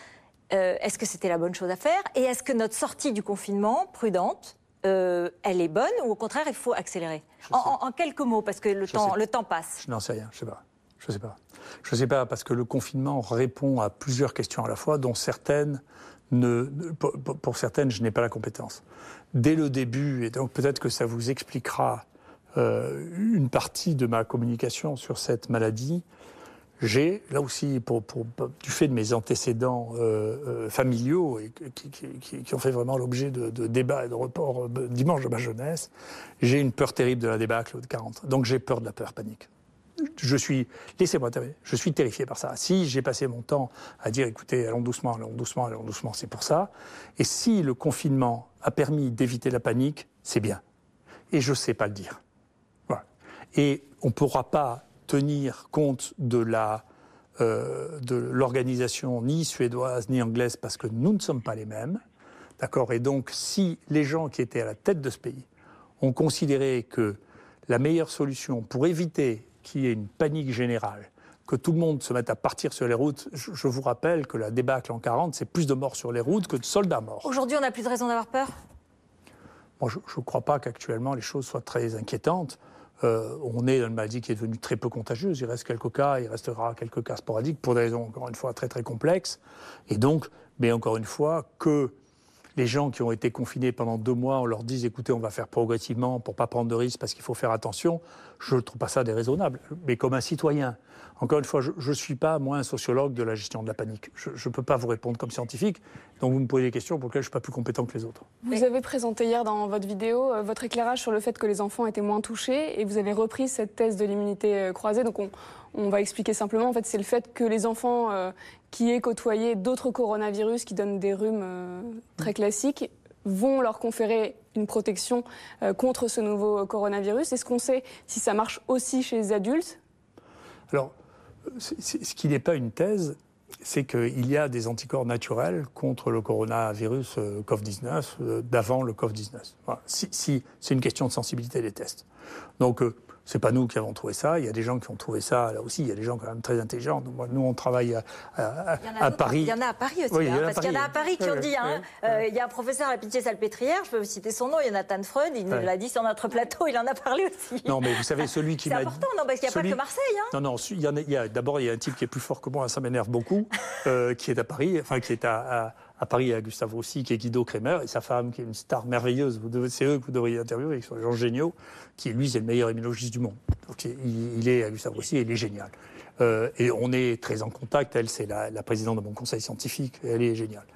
Euh, est-ce que c'était la bonne chose à faire? Et est-ce que notre sortie du confinement, prudente, euh, elle est bonne ou au contraire il faut accélérer? En, quelques mots, parce que le, temps, le temps passe. Je n'en sais rien, je ne sais pas. Je sais pas. Je sais pas, parce que le confinement répond à plusieurs questions à la fois, dont certaines pour, certaines, je n'ai pas la compétence. Dès le début, et donc peut-être que ça vous expliquera euh, une partie de ma communication sur cette maladie, j'ai, là aussi, pour, du fait de mes antécédents euh, euh, familiaux, et qui, ont fait vraiment l'objet de, débats et de reports dimanche de ma jeunesse, j'ai une peur terrible de la débâcle de 40. Donc j'ai peur de la peur panique je suis, laissez-moi je suis terrifié par ça. Si j'ai passé mon temps à dire, écoutez, allons doucement, allons doucement, allons doucement, c'est pour ça. Et si le confinement a permis d'éviter la panique, c'est bien. Et je ne sais pas le dire. Et on ne pourra pas tenir compte de la euh, de l'organisation ni suédoise ni anglaise parce que nous ne sommes pas les mêmes. D'accord? Et donc, si les gens qui étaient à la tête de ce pays ont considéré que la meilleure solution pour éviter qu'il y ait une panique générale, que tout le monde se mette à partir sur les routes. Je, vous rappelle que la débâcle en 40, c'est plus de morts sur les routes que de soldats morts. Aujourd'hui, on n'a plus de raison d'avoir peur? Moi, je ne crois pas qu'actuellement les choses soient très inquiétantes. Euh, on est dans une maladie qui est devenue très peu contagieuse. Il reste quelques cas, il restera quelques cas sporadiques pour des raisons, encore une fois, très très complexes. Et donc, mais encore une fois, que les gens qui ont été confinés pendant deux mois, on leur dise écoutez, on va faire progressivement pour pas prendre de risques parce qu'il faut faire attention, je ne trouve pas ça déraisonnable. Mais comme un citoyen, encore une fois, je ne suis pas, moi, un sociologue de la gestion de la panique. Je ne peux pas vous répondre comme scientifique. Donc vous me posez des questions pour lesquelles je ne suis pas plus compétent que les autres. Vous avez présenté hier dans votre vidéo euh, votre éclairage sur le fait que les enfants étaient moins touchés et vous avez repris cette thèse de l'immunité euh, croisée. Donc on, on va expliquer simplement, en fait, c'est le fait que les enfants euh, qui aient côtoyé d'autres coronavirus qui donnent des rhumes euh, très classiques vont leur conférer une protection euh, contre ce nouveau coronavirus. Est-ce qu'on sait si ça marche aussi chez les adultes? Alors, ce qui n'est pas une thèse, c'est qu'il y a des anticorps naturels contre le coronavirus COVID-19 d'avant le COVID-19. Si, c'est une question de sensibilité des tests. Donc, c'est pas nous qui avons trouvé ça. Il y a des gens qui ont trouvé ça là aussi. Il y a des gens quand même très intelligents. nous, on travaille à, Paris. Il y en a à Paris aussi. Hein, parce qu'il y en a à Paris qui ont dit. Hein, euh, il y a un professeur à la Pitié-Salpêtrière. Je peux vous citer son nom. Il y en a Tan Freud. Il nous l'a dit sur notre plateau. Il en a parlé aussi. Non, mais vous savez, celui qui m'a. C'est important, non, parce qu'il n'y a pas que Marseille. Hein. Non, non. Il y, a, d'abord, il y a un type qui est plus fort que moi. Ça m'énerve beaucoup. Euh, qui est à Paris. Enfin, qui est à à Paris, il y a Gustave Rossi, qui est Guido Kremer, et sa femme, qui est une star merveilleuse. C'est eux que vous devriez interviewer, ils sont des gens géniaux, qui, lui, c'est le meilleur immunologiste du monde. Donc, il, est à Gustave Rossi, et il est génial. Euh, et on est très en contact. Elle, c'est la, présidente de mon conseil scientifique. elle est géniale.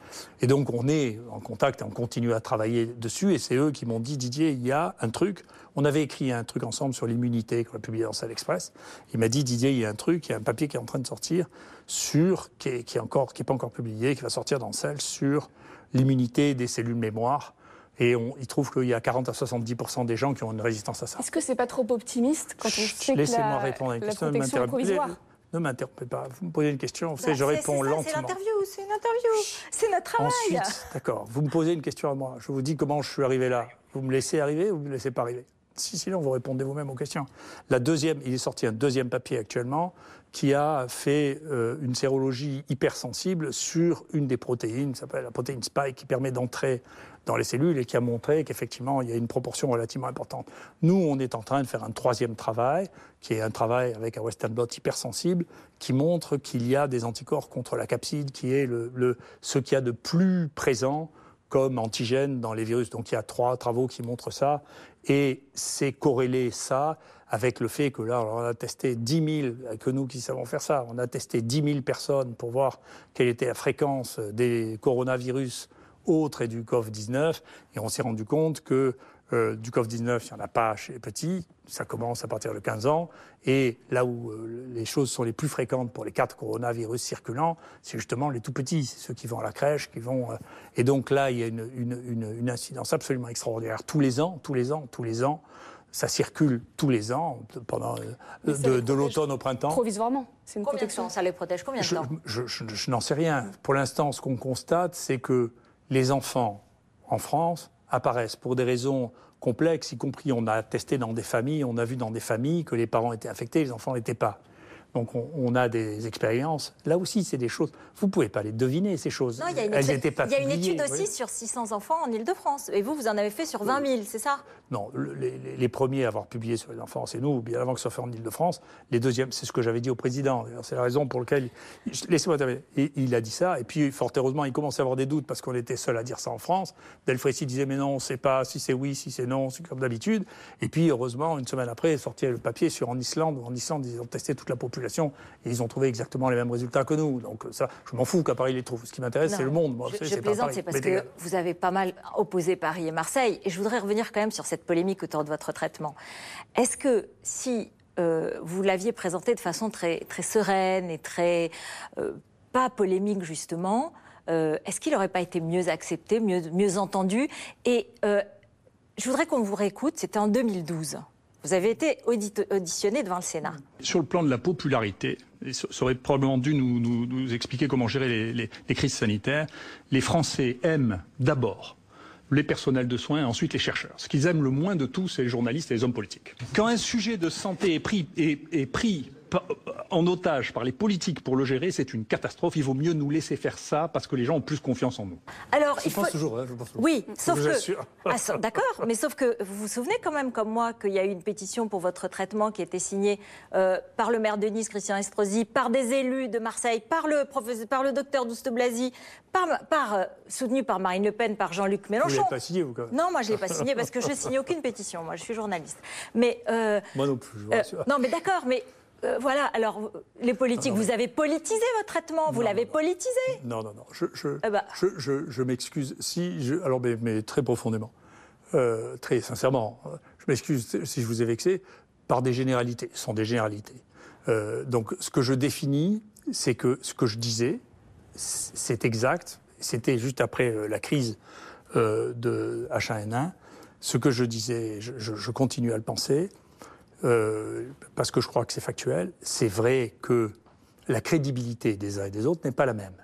Et donc, on est en contact et on continue à travailler dessus. Et c'est eux qui m'ont dit, Didier, il y a un truc. On avait écrit un truc ensemble sur l'immunité qu'on a publié dans Salle Express. Il m'a dit, Didier, il y a un truc, il y a un papier qui est en train de sortir sur, qui est, qui est encore, qui est pas encore publié, qui va sortir dans Cell sur l'immunité des cellules mémoire. Et on, il trouve qu'il y a 40 à 70 des gens qui ont une résistance à ça. Est-ce que c'est pas trop optimiste quand on sait que la, répondre à une question, protection provisoire ne m'interrompez pas. Vous me posez une question, bah, je réponds lentement. C'est l'interview, c'est une interview, c'est notre travail. Ensuite, d'accord, vous me posez une question à moi. Je vous dis comment je suis arrivé là. Vous me laissez arriver ou vous ne me laissez pas arriver? Si, sinon, vous répondez vous-même aux questions. La deuxième, il est sorti un deuxième papier actuellement qui a fait euh, une sérologie hypersensible sur une des protéines, ça s'appelle la protéine spike, qui permet d'entrer dans les cellules et qui a montré qu'effectivement, il y a une proportion relativement importante. Nous, on est en train de faire un troisième travail, qui est un travail avec un Western blot hypersensible, qui montre qu'il y a des anticorps contre la capside, qui est le, ce qu'il y a de plus présent comme antigène dans les virus. Donc il y a trois travaux qui montrent ça. Et c'est corrélé ça avec le fait que là, on a testé 10 000, que nous qui savons faire ça, on a testé 10 000 personnes pour voir quelle était la fréquence des coronavirus autres et du COVID-19. Et on s'est rendu compte que Euh, du Covid-19, il n'y en a pas chez les petits. Ça commence à partir de 15 ans. Et là où euh, les choses sont les plus fréquentes pour les quatre coronavirus circulants, c'est justement les tout petits, ceux qui vont à la crèche, qui vont. Euh, et donc là, il y a une, incidence absolument extraordinaire. Tous les ans, tous les ans, tous les ans, ça circule tous les ans, pendant de, l'automne au printemps. Provisoirement, c'est une protection. ça les protège? Combien de temps? Je, je n'en sais rien. Pour l'instant, ce qu'on constate, c'est que les enfants en France apparaissent pour des raisons complexes, y compris on a testé dans des familles, on a vu dans des familles que les parents étaient affectés, les enfants n'étaient pas. Donc on, a des expériences. Là aussi, c'est des choses. Vous ne pouvez pas les deviner, ces choses. Non, il y a une, Elles étude, pas il y a une étude aussi sur 600 enfants en Ile-de-France. Et vous, vous en avez fait sur 20 000, c'est ça? Non, les, premiers à avoir publié sur les enfants, c'est nous, bien avant que ce soit fait en Ile-de-France. Les deuxièmes, c'est ce que j'avais dit au président. C'est la raison pour laquelle. Laissez-moi terminer. Il a dit ça. Et puis, fort heureusement, il commençait à avoir des doutes parce qu'on était seul à dire ça en France. Delfrécy disait Mais non, on ne sait pas si c'est oui, si c'est non, c'est comme d'habitude. Et puis, heureusement, une semaine après, sortait le papier sur en Islande. En Islande, ils ont testé toute la population. Et ils ont trouvé exactement les mêmes résultats que nous. Donc ça, je m'en fous qu'à Paris les trouve. Ce qui m'intéresse, c'est le monde. Moi, je, je plaisante, c'est parce que vous avez pas mal opposé Paris et Marseille. Et je voudrais revenir quand même sur cette polémique autour de votre traitement. Est-ce que si euh, vous l'aviez présenté de façon très, très sereine et très euh, pas polémique justement, euh, est-ce qu'il n'aurait pas été mieux accepté, mieux, mieux entendu? Et je voudrais qu'on vous réécoute, c'était en 2012. Vous avez été auditionné devant le Sénat. Sur le plan de la popularité, ça aurait probablement dû nous, expliquer comment gérer les, crises sanitaires. Les Français aiment d'abord les personnels de soins et ensuite les chercheurs. Ce qu'ils aiment le moins de tout, c'est les journalistes et les hommes politiques. Quand un sujet de santé est pris, est pris en otage par les politiques pour le gérer, c'est une catastrophe. Il vaut mieux nous laisser faire ça parce que les gens ont plus confiance en nous. Alors, je il pense toujours, hein, je pense toujours. Oui, sauf que. Ah, d'accord, mais sauf que vous vous souvenez quand même, comme moi, qu'il y a eu une pétition pour votre traitement qui a été signée euh, par le maire de Nice, Christian Estrosi, par des élus de Marseille, par le, professeur, par le docteur Douste Blasi, par, par euh, soutenu par Marine Le Pen, par Jean-Luc Mélenchon. Vous l'avez pas signé, vous, quand même. Non, moi, je ne l'ai pas signé parce que je ne signe aucune pétition. Moi, je suis journaliste. Mais. Euh, moi non plus, je vous non, mais d'accord, mais euh, voilà, alors les politiques, vous avez politisé votre traitement, vous l'avez politisé. Non, non, non, je, je, ben. je, m'excuse si, je, alors mais, très profondément, euh, très sincèrement, je m'excuse si je vous ai vexé par des généralités, ce sont des généralités. Euh, donc ce que je définis, c'est que ce que je disais, c'est exact, c'était juste après la crise de H1N1, ce que je disais, je continue à le penser, euh, parce que je crois que c'est factuel, c'est vrai que la crédibilité des uns et des autres n'est pas la même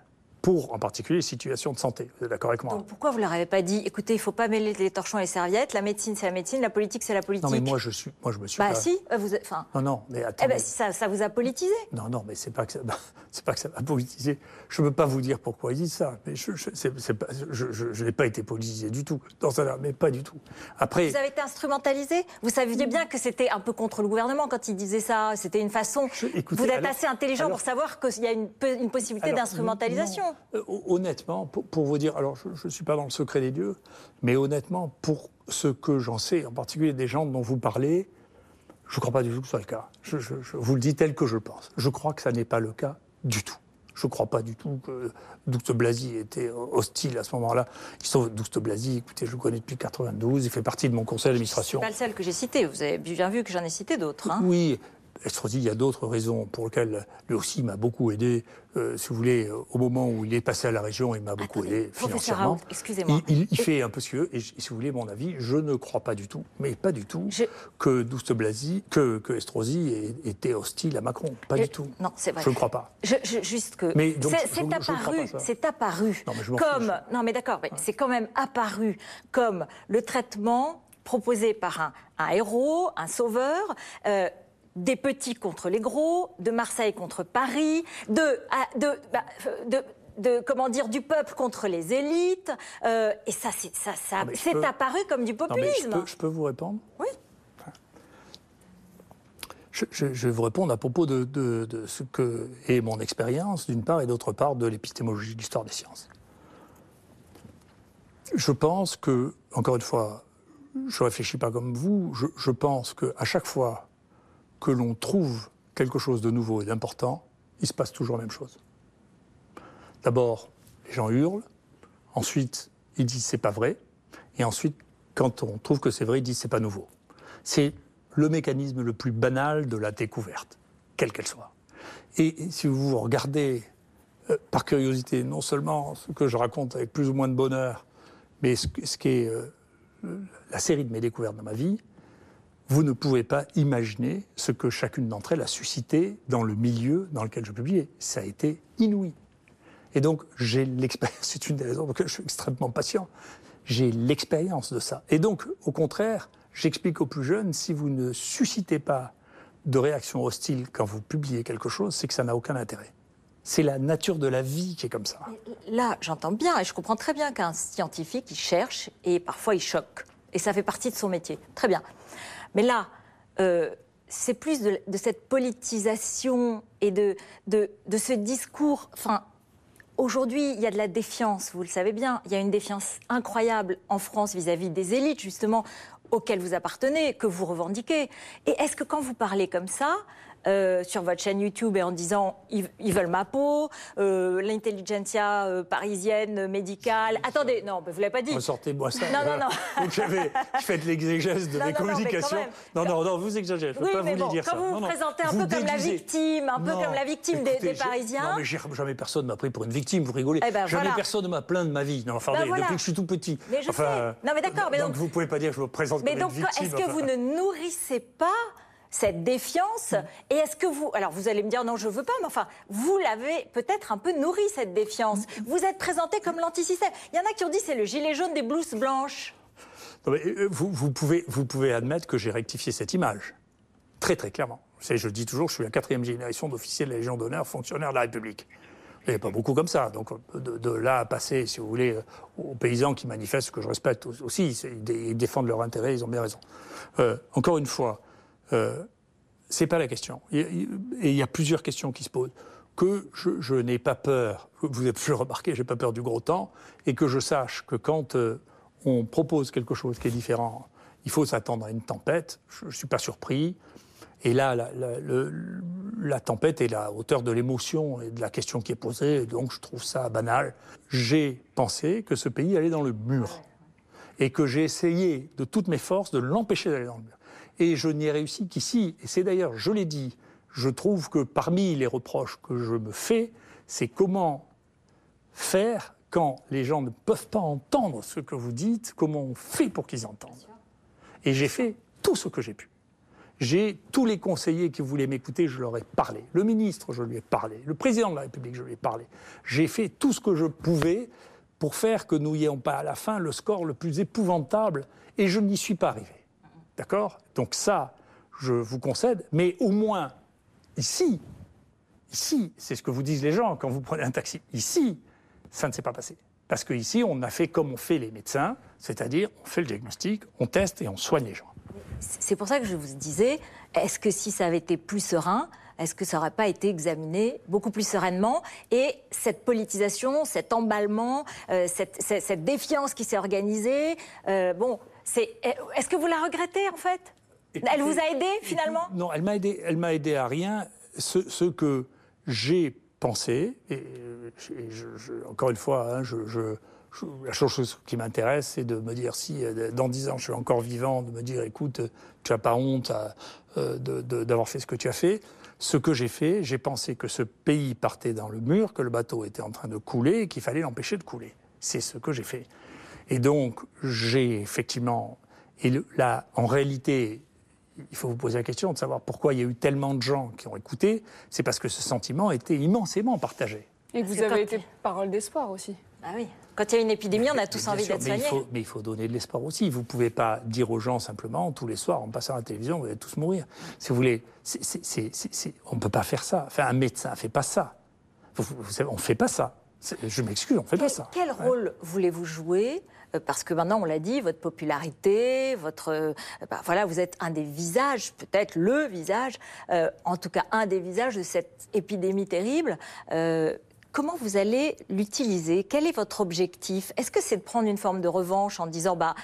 pour en particulier les situations de santé. Vous êtes d'accord avec moi Donc pourquoi vous leur avez pas dit, écoutez, il ne faut pas mêler les torchons et les serviettes, la médecine c'est la médecine, la politique c'est la politique? Non mais moi je suis, moi je me suis. Bah pas... si, euh, vous, enfin. Non non, mais attends. Eh ben, ça, ça, vous a politisé. Non non, mais c'est pas que ça, c'est pas que ça m'a politisé. Je ne peux pas vous dire pourquoi ils disent ça, mais je, je, pas, je, n'ai pas été politisé du tout dans ça, mais pas du tout. Après. Vous avez été instrumentalisé? Vous saviez bien que c'était un peu contre le gouvernement quand il disait ça. C'était une façon. vous êtes assez intelligent pour savoir qu'il y a une, une possibilité d'instrumentalisation. Euh, honnêtement pour, vous dire, alors je ne suis pas dans le secret des dieux, mais honnêtement, pour ce que j'en sais, en particulier des gens dont vous parlez, je ne crois pas du tout que ce soit le cas. Je, vous le dis tel que je le pense. Je crois que ça n'est pas le cas du tout. Je ne crois pas du tout que Douste Blasi était hostile à ce moment-là. Sauf Douste Blasi, écoutez, je le connais depuis 92, il fait partie de mon conseil d'administration. C'est pas le seul que j'ai cité, vous avez bien vu que j'en ai cité d'autres. Hein. oui, Estrosi, il y a d'autres raisons pour lesquelles lui aussi m'a beaucoup aidé. Euh, si vous voulez, euh, au moment où il est passé à la région, il m'a beaucoup aidé financièrement. Excusez-moi. Il, fait un peu ce qu'il veut. Et si vous voulez mon avis, je ne crois pas du tout, mais pas du tout, que Douste Blasi, que, que Estrosi était hostile à Macron. Pas du tout. Non, c'est vrai. Je ne crois pas. juste que c'est apparu, c'est apparu comme non mais d'accord, c'est quand même apparu comme le traitement proposé par un, un héros, un sauveur. Euh, des petits contre les gros, de Marseille contre Paris, de, bah, de, de comment dire du peuple contre les élites euh, et ça c'est ça, ça c'est apparu comme du populisme. je, peux, vous répondre Oui. Je, vais vous répondre à propos de, de, ce que est mon expérience, d'une part, et d'autre part, de l'épistémologie de l'histoire des sciences. Je pense que, encore une fois, je ne réfléchis pas comme vous, je, je pense qu'à chaque fois que l'on trouve quelque chose de nouveau et d'important, il se passe toujours la même chose. D'abord, les gens hurlent, ensuite, ils disent c'est pas vrai, et ensuite, quand on trouve que c'est vrai, ils disent c'est pas nouveau. C'est le mécanisme le plus banal de la découverte, quelle qu'elle soit. Et si vous regardez euh, par curiosité non seulement ce que je raconte avec plus ou moins de bonheur, mais ce, qui est euh, la série de mes découvertes dans ma vie, vous ne pouvez pas imaginer ce que chacune d'entre elles a suscité dans le milieu dans lequel je publiais. Ça a été inouï. Et donc, j'ai l'expérience, c'est une des raisons pour lesquelles je suis extrêmement patient. J'ai l'expérience de ça. Et donc, au contraire, j'explique aux plus jeunes, si vous ne suscitez pas de réaction hostile quand vous publiez quelque chose, c'est que ça n'a aucun intérêt. C'est la nature de la vie qui est comme ça. Là, j'entends bien et je comprends très bien qu'un scientifique, il cherche et parfois il choque. Et ça fait partie de son métier. Très bien. Mais là, euh, c'est plus de, cette politisation et de, de, ce discours. Enfin, Aujourd'hui, il y a de la défiance, vous le savez bien. Il y a une défiance incroyable en France vis-à-vis des élites, justement, auxquelles vous appartenez, que vous revendiquez. Et est-ce que quand vous parlez comme ça, euh, sur votre chaîne YouTube et en disant ils, veulent ma peau, euh, l'intelligentsia euh, parisienne médicale. Attendez, non, vous l'avez pas dit. Ressortez-moi ça. Non, non, non. Donc j'avais, je fais de l'exégèse de mes communications. Non, non, non, vous exagérez. Je ne peux pas vous bon, dire quand ça. Quand vous vous présentez un peu comme la victime, un peu comme la victime des, Parisiens. Non, mais jamais personne m'a pris pour une victime. Vous rigolez. Eh ben, jamais personne ne m'a plaint de ma vie. Non, enfin, ben depuis que je suis tout petit. Mais je sais. Non, mais d'accord. donc, vous pouvez pas dire que je me présente comme une victime. Mais donc, est-ce que vous ne nourrissez pas cette défiance Et est-ce que vous, alors vous allez me dire non, je veux pas, mais enfin, vous l'avez peut-être un peu nourri cette défiance. Vous êtes présenté comme l'antisystème. Il y en a qui ont dit c'est le gilet jaune des blouses blanches. Euh, vous, vous, pouvez, vous pouvez admettre que j'ai rectifié cette image très très clairement. Je dis toujours, je suis la quatrième génération d'officiers de la Légion d'honneur, fonctionnaires de la République. Il n'y a pas beaucoup comme ça. Donc de, là à passer, si vous voulez, aux paysans qui manifestent, que je respecte aussi, ils défendent leurs intérêts, ils ont bien raison. Euh, encore une fois, euh, c'est pas la question. Et il y a plusieurs questions qui se posent. Que je, n'ai pas peur, vous avez pu le remarquer, j'ai pas peur du gros temps, et que je sache que quand euh, on propose quelque chose qui est différent, il faut s'attendre à une tempête. Je ne suis pas surpris. Et là, la, la, tempête est la hauteur de l'émotion et de la question qui est posée, donc je trouve ça banal. J'ai pensé que ce pays allait dans le mur et que j'ai essayé de toutes mes forces de l'empêcher d'aller dans le mur. Et je n'y ai réussi qu'ici. Et c'est d'ailleurs, je l'ai dit, je trouve que parmi les reproches que je me fais, c'est comment faire quand les gens ne peuvent pas entendre ce que vous dites, comment on fait pour qu'ils entendent. Et j'ai fait tout ce que j'ai pu. J'ai tous les conseillers qui voulaient m'écouter, je leur ai parlé. Le ministre, je lui ai parlé. Le président de la République, je lui ai parlé. J'ai fait tout ce que je pouvais pour faire que nous n'ayons pas à la fin le score le plus épouvantable. Et je n'y suis pas arrivé. D'accord? Donc ça, je vous concède, mais au moins, ici, ici, c'est ce que vous disent les gens quand vous prenez un taxi. Ici, ça ne s'est pas passé. Parce qu'ici, on a fait comme on fait les médecins, c'est-à-dire on fait le diagnostic, on teste et on soigne les gens. C'est pour ça que je vous disais, est-ce que si ça avait été plus serein, est-ce que ça n'aurait pas été examiné beaucoup plus sereinement? Et cette politisation, cet emballement, euh, cette, défiance qui s'est organisée, euh, bon, est-ce que vous la regrettez en fait? Elle vous a aidé finalement? Non, elle m'a aidé. Elle m'a aidé à rien. Ce, que j'ai pensé, et, encore une fois, hein, la chose qui m'intéresse, c'est de me dire si euh, dans dix ans je suis encore vivant, de me dire écoute, tu n'as pas honte euh, d'avoir fait ce que tu as fait. Ce que j'ai fait, j'ai pensé que ce pays partait dans le mur, que le bateau était en train de couler et qu'il fallait l'empêcher de couler. C'est ce que j'ai fait. Et donc, j'ai effectivement. Et là, en réalité, il faut vous poser la question de savoir pourquoi il y a eu tellement de gens qui ont écouté. C'est parce que ce sentiment était immensément partagé. Et que vous avez été parole d'espoir aussi. Ah oui. Quand il y a une épidémie, on a tous envie d'être soignés. Mais il faut donner de l'espoir aussi. Vous ne pouvez pas dire aux gens simplement, tous les soirs, en passant à la télévision, vous allez tous mourir. Si vous voulez, on ne peut pas faire ça. Enfin, un médecin ne fait pas ça. on ne fait pas ça. Je m'excuse, on ne fait pas ça. Quel rôle voulez-vous jouer? Euh, parce que maintenant, on l'a dit, votre popularité, votre, euh, bah, voilà, vous êtes un des visages, peut-être le visage, euh, en tout cas un des visages de cette épidémie terrible. Comment vous allez l'utiliser? Quel est votre objectif? Est-ce que c'est de prendre une forme de revanche en disant, bah,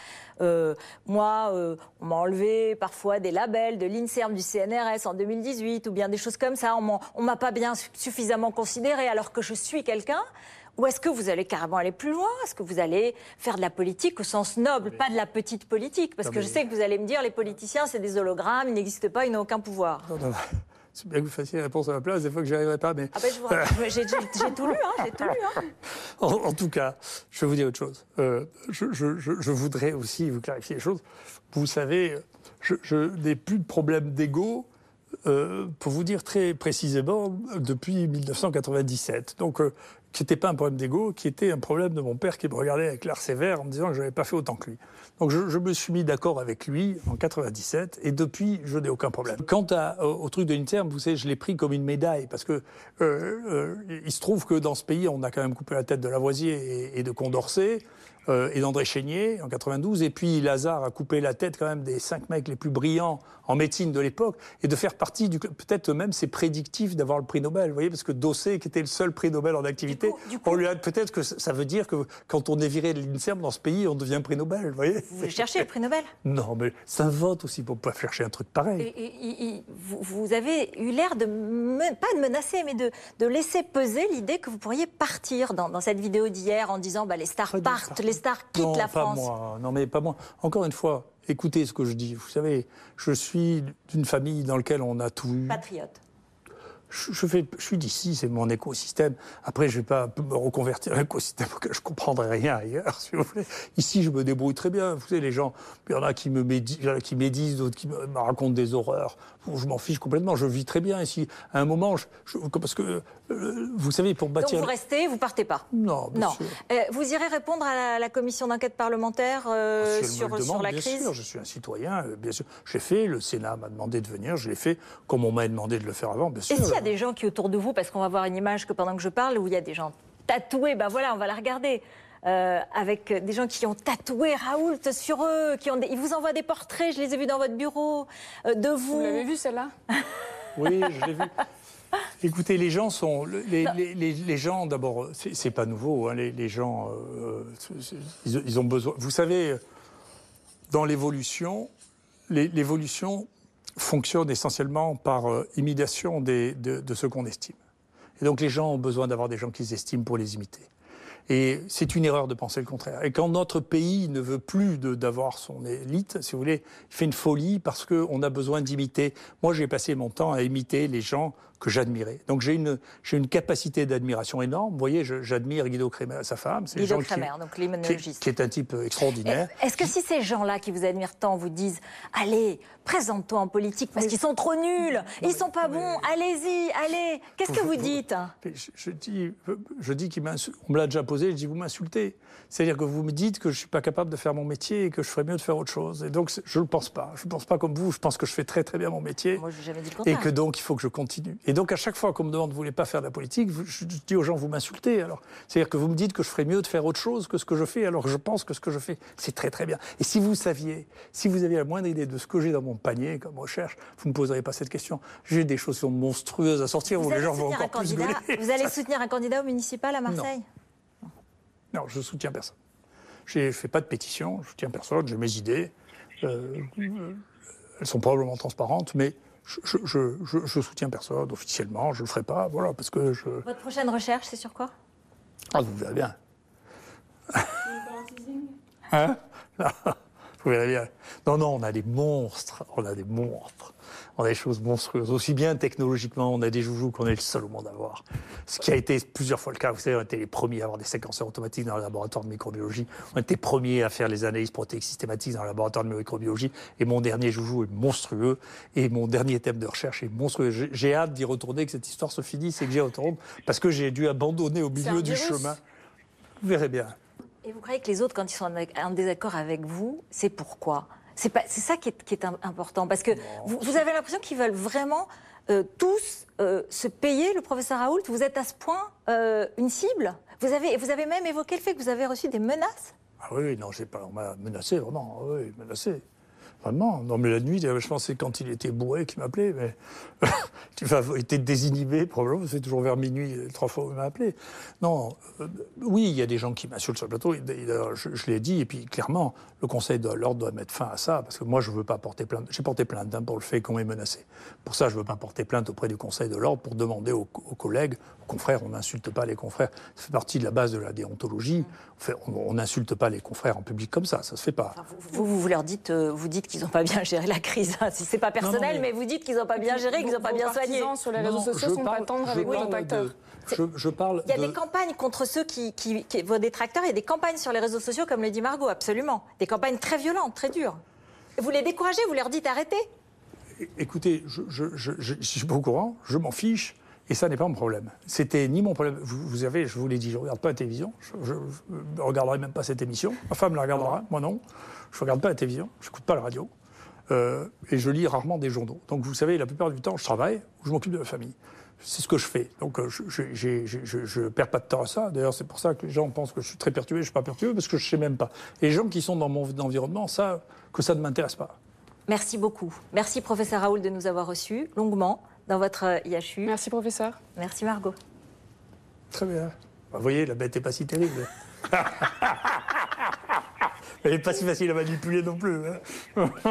moi, on m'a enlevé parfois des labels de l'INSERM, du CNRS en 2018, ou bien des choses comme ça, on m'a pas bien suffisamment considéré alors que je suis quelqu'un? Ou est-ce que vous allez carrément aller plus loin? Est-ce que vous allez faire de la politique au sens noble, pas de la petite politique? Parce que je sais que vous allez me dire, les politiciens, c'est des hologrammes, ils n'existent pas, ils n'ont aucun pouvoir. Non, non, C'est bien que vous fassiez la réponse à ma place, des fois que j'y arriverai pas, mais... Ah ben, je j'ai tout lu, hein, j'ai tout lu. hein. En, en tout cas, je vais vous dire autre chose. Euh, je, je- je- je voudrais aussi vous clarifier les choses. Vous savez, je, je n'ai plus de problème d'ego, euh, pour vous dire très précisément, depuis 1997. Donc, euh, qui n'était pas un problème d'ego, qui était un problème de mon père qui me regardait avec l'air sévère en me disant que je n'avais pas fait autant que lui. Donc je, me suis mis d'accord avec lui en 97 et depuis je n'ai aucun problème. Quant à- au, truc de l'INSERM, vous savez, je l'ai pris comme une médaille parce que euh, euh, il se trouve que dans ce pays, on a quand même coupé la tête de Lavoisier et de Condorcet. Euh, et d'André Chénier en 92, et puis Lazare a coupé la tête quand même des cinq mecs les plus brillants en médecine de l'époque, et de faire partie du peut-être même c'est prédictif d'avoir le prix Nobel, vous voyez, parce que Dossé, qui était le seul prix Nobel en activité, Du coup- du coup- on lui a peut-être que ça ça veut dire que quand on est viré de l'INSERM dans ce pays, on devient prix Nobel, vous voyez. Vous cherchez le prix Nobel? Non, mais un vote aussi pour pas chercher un truc pareil. Et- et- et- et vous, vous avez eu l'air de, me- pas de menacer, mais de, de laisser peser l'idée que vous pourriez partir dans, dans cette vidéo d'hier en disant bah, les stars partent, les stars quittent non, la pas France. moi. Non, mais pas moi. Encore une fois, écoutez ce que je dis. Vous savez, je suis d'une famille dans laquelle on a tout eu. Patriote. Je, je fais, je suis d'ici, c'est mon écosystème. Après, je vais pas me reconvertir un écosystème auquel je comprendrai rien ailleurs, si vous voulez. Ici, je me débrouille très bien. Vous savez, les gens, il y en a qui me médisent, qui d'autres qui me, me racontent des horreurs. Bon, je m'en fiche complètement. Je vis très bien ici. À un moment, je, je- parce que euh, vous savez, pour Donc bâtir. vous restez, vous partez pas. Non, bien Non. sûr. Euh, vous irez répondre à la, la commission d'enquête parlementaire euh, Si elle me sur, le sur demande, la bien crise sûr, je suis un citoyen, euh, bien sûr. J'ai fait, le Sénat m'a demandé de venir, je l'ai fait comme on m'a demandé de le faire avant, bien sûr. Et s'il y a des gens qui autour de vous, parce qu'on va voir une image que pendant que je parle, où il y a des gens tatoués, ben voilà, on va la regarder. euh, avec des gens qui ont tatoué Raoult sur eux, qui ont des- ils vous envoient des portraits, je les ai vus dans votre bureau, euh, de vous. Vous l'avez vu celle-là? Oui, je l'ai vu. Écoutez, les gens sont. Les, les- les- les gens, d'abord, c'est pas nouveau. hein, les, gens, euh, ils, ils ont besoin. Vous savez, dans l'évolution, l'évolution fonctionne essentiellement par euh, imitation des- de, de ce qu'on estime. Et donc, les gens ont besoin d'avoir des gens qu'ils estiment pour les imiter. Et c'est une erreur de penser le contraire. Et quand notre pays ne veut plus d'avoir son élite, si vous voulez, il fait une folie parce qu'on a besoin d'imiter. Moi, j'ai passé mon temps à imiter les gens que j'admirais. Donc j'ai une, j'ai une capacité d'admiration énorme. Vous voyez, je- j'admire Guido Kremer, sa femme. Guido gens qui- Kremer, donc qui, l'immunologiste. qui est un type extraordinaire. Est-ce que si ces gens-là qui vous admirent tant vous disent Allez, présente-toi en politique parce qu'ils sont trop nuls, ils sont pas bons, allez-y, allez, qu'est-ce que vous dites? Je, je dis, je dis qu'il m'insulte. On me l'a déjà posé, je dis vous m'insultez. C'est-à-dire que vous me dites que je suis pas capable de faire mon métier et que je ferais mieux de faire autre chose. Et donc je ne le pense pas. Je ne pense pas comme vous. Je pense que je fais très très bien mon métier. Moi, je n'ai jamais dit le Et que donc il faut que je continue. Et donc à chaque fois qu'on me demande vous voulez pas faire de la politique, je dis aux gens vous m'insultez. Alors c'est-à-dire que vous me dites que je ferais mieux de faire autre chose que ce que je fais, alors que je pense que ce que je fais c'est très très bien. Et si vous saviez, si vous aviez la moindre idée de ce que j'ai dans mon panier comme recherche, vous ne me poseriez pas cette question. J'ai des choses qui sont monstrueuses à sortir Vous où les allez, gens vont encore plus gueuler. vous allez soutenir un candidat au municipal à Marseille non, je soutiens personne. Je ne fais pas de pétition, je soutiens personne, j'ai mes idées. Euh, euh, elles sont probablement transparentes, mais je, je, je, soutiens personne officiellement, je ne le ferai pas, voilà, parce que je. Votre prochaine recherche, c'est sur quoi? Ah, vous verrez bien. Hein? Non, Vous verrez bien. Non, non, on a des monstres, on a des monstres. On a des choses monstrueuses. Aussi bien technologiquement, on a des joujoux qu'on est le seul au monde à avoir. Ce qui a été plusieurs fois le cas. Vous savez, on était les premiers à avoir des séquenceurs automatiques dans le laboratoire de microbiologie. On était les premiers à faire les analyses protéiques systématiques dans le laboratoire de microbiologie. Et mon dernier joujou est monstrueux. Et mon dernier thème de recherche est monstrueux. J'ai- hâte d'y retourner, que cette histoire se finisse et que j'y retourne. Parce que j'ai dû abandonner au milieu du virus. chemin. Vous verrez bien. Et vous croyez que les autres, quand ils sont en désaccord avec vous, c'est pourquoi? C'est ça qui est, qui est im- important. Parce que vous, vous avez l'impression qu'ils veulent vraiment euh, tous euh, se payer le professeur Raoult? Vous êtes à ce point euh, une cible? Vous avez, vous avez même évoqué le fait que vous avez reçu des menaces? Ah oui, non, j'ai pas, on m'a menacé, vraiment, oui, menacé. Vraiment. Non, mais la nuit, je pense que c'est quand il était bourré qu'il m'appelait. Mais il était désinhibé, probablement. C'est toujours vers minuit, trois fois il m'a appelé. Non, euh, oui, il y a des gens qui m'insultent sur le plateau. Je l'ai dit, et puis clairement, le Conseil de l'ordre doit mettre fin à ça, parce que moi, je ne veux pas porter plainte. J'ai porté plainte hein, pour le fait qu'on m'ait menacé. Pour ça, je ne veux pas porter plainte auprès du Conseil de l'ordre pour demander aux, collègues, aux confrères, on n'insulte pas les confrères. Ça fait partie de la base de la déontologie. On n'insulte pas les confrères en public comme ça, ça se fait pas. vous, vous, leur dites, euh, vous dites qu'ils n'ont pas bien géré la crise. Si c'est pas personnel, mais... vous dites qu'ils n'ont pas bien géré, qu'ils n'ont pas bien soigné. sur les réseaux sociaux sont pas tendres avec vos détracteurs. Je, parle. Il y a des campagnes contre ceux qui, qui, vos détracteurs. Il y a des campagnes sur les réseaux sociaux, comme le dit Margot, absolument. Des campagnes très violentes, très dures. Vous les découragez, vous leur dites arrêtez. Écoutez, je, ne suis pas au courant, je m'en fiche. Et ça n'est pas mon problème. C'était ni mon problème. Vous, avez, je vous l'ai dit, je ne regarde pas la télévision. Je ne regarderai même pas cette émission. Ma femme la regardera, moi non. Je ne regarde pas la télévision, je n'écoute pas la radio. Euh, et je lis rarement des journaux. Donc vous savez, la plupart du temps, je travaille ou je m'occupe de ma famille. C'est ce que je fais. Donc euh, je ne perds pas de temps à ça. D'ailleurs, c'est pour ça que les gens pensent que je suis très perturbé. Je ne suis pas perturbé parce que je ne sais même pas. Et les gens qui sont dans mon environnement savent que ça ne m'intéresse pas. Merci beaucoup. Merci, professeur Raoul, de nous avoir reçus longuement dans votre euh, IHU. Merci, professeur. Merci, Margot. Très bien. Vous voyez, la bête n'est pas si terrible. Elle n'est pas si facile à manipuler non plus. Hein.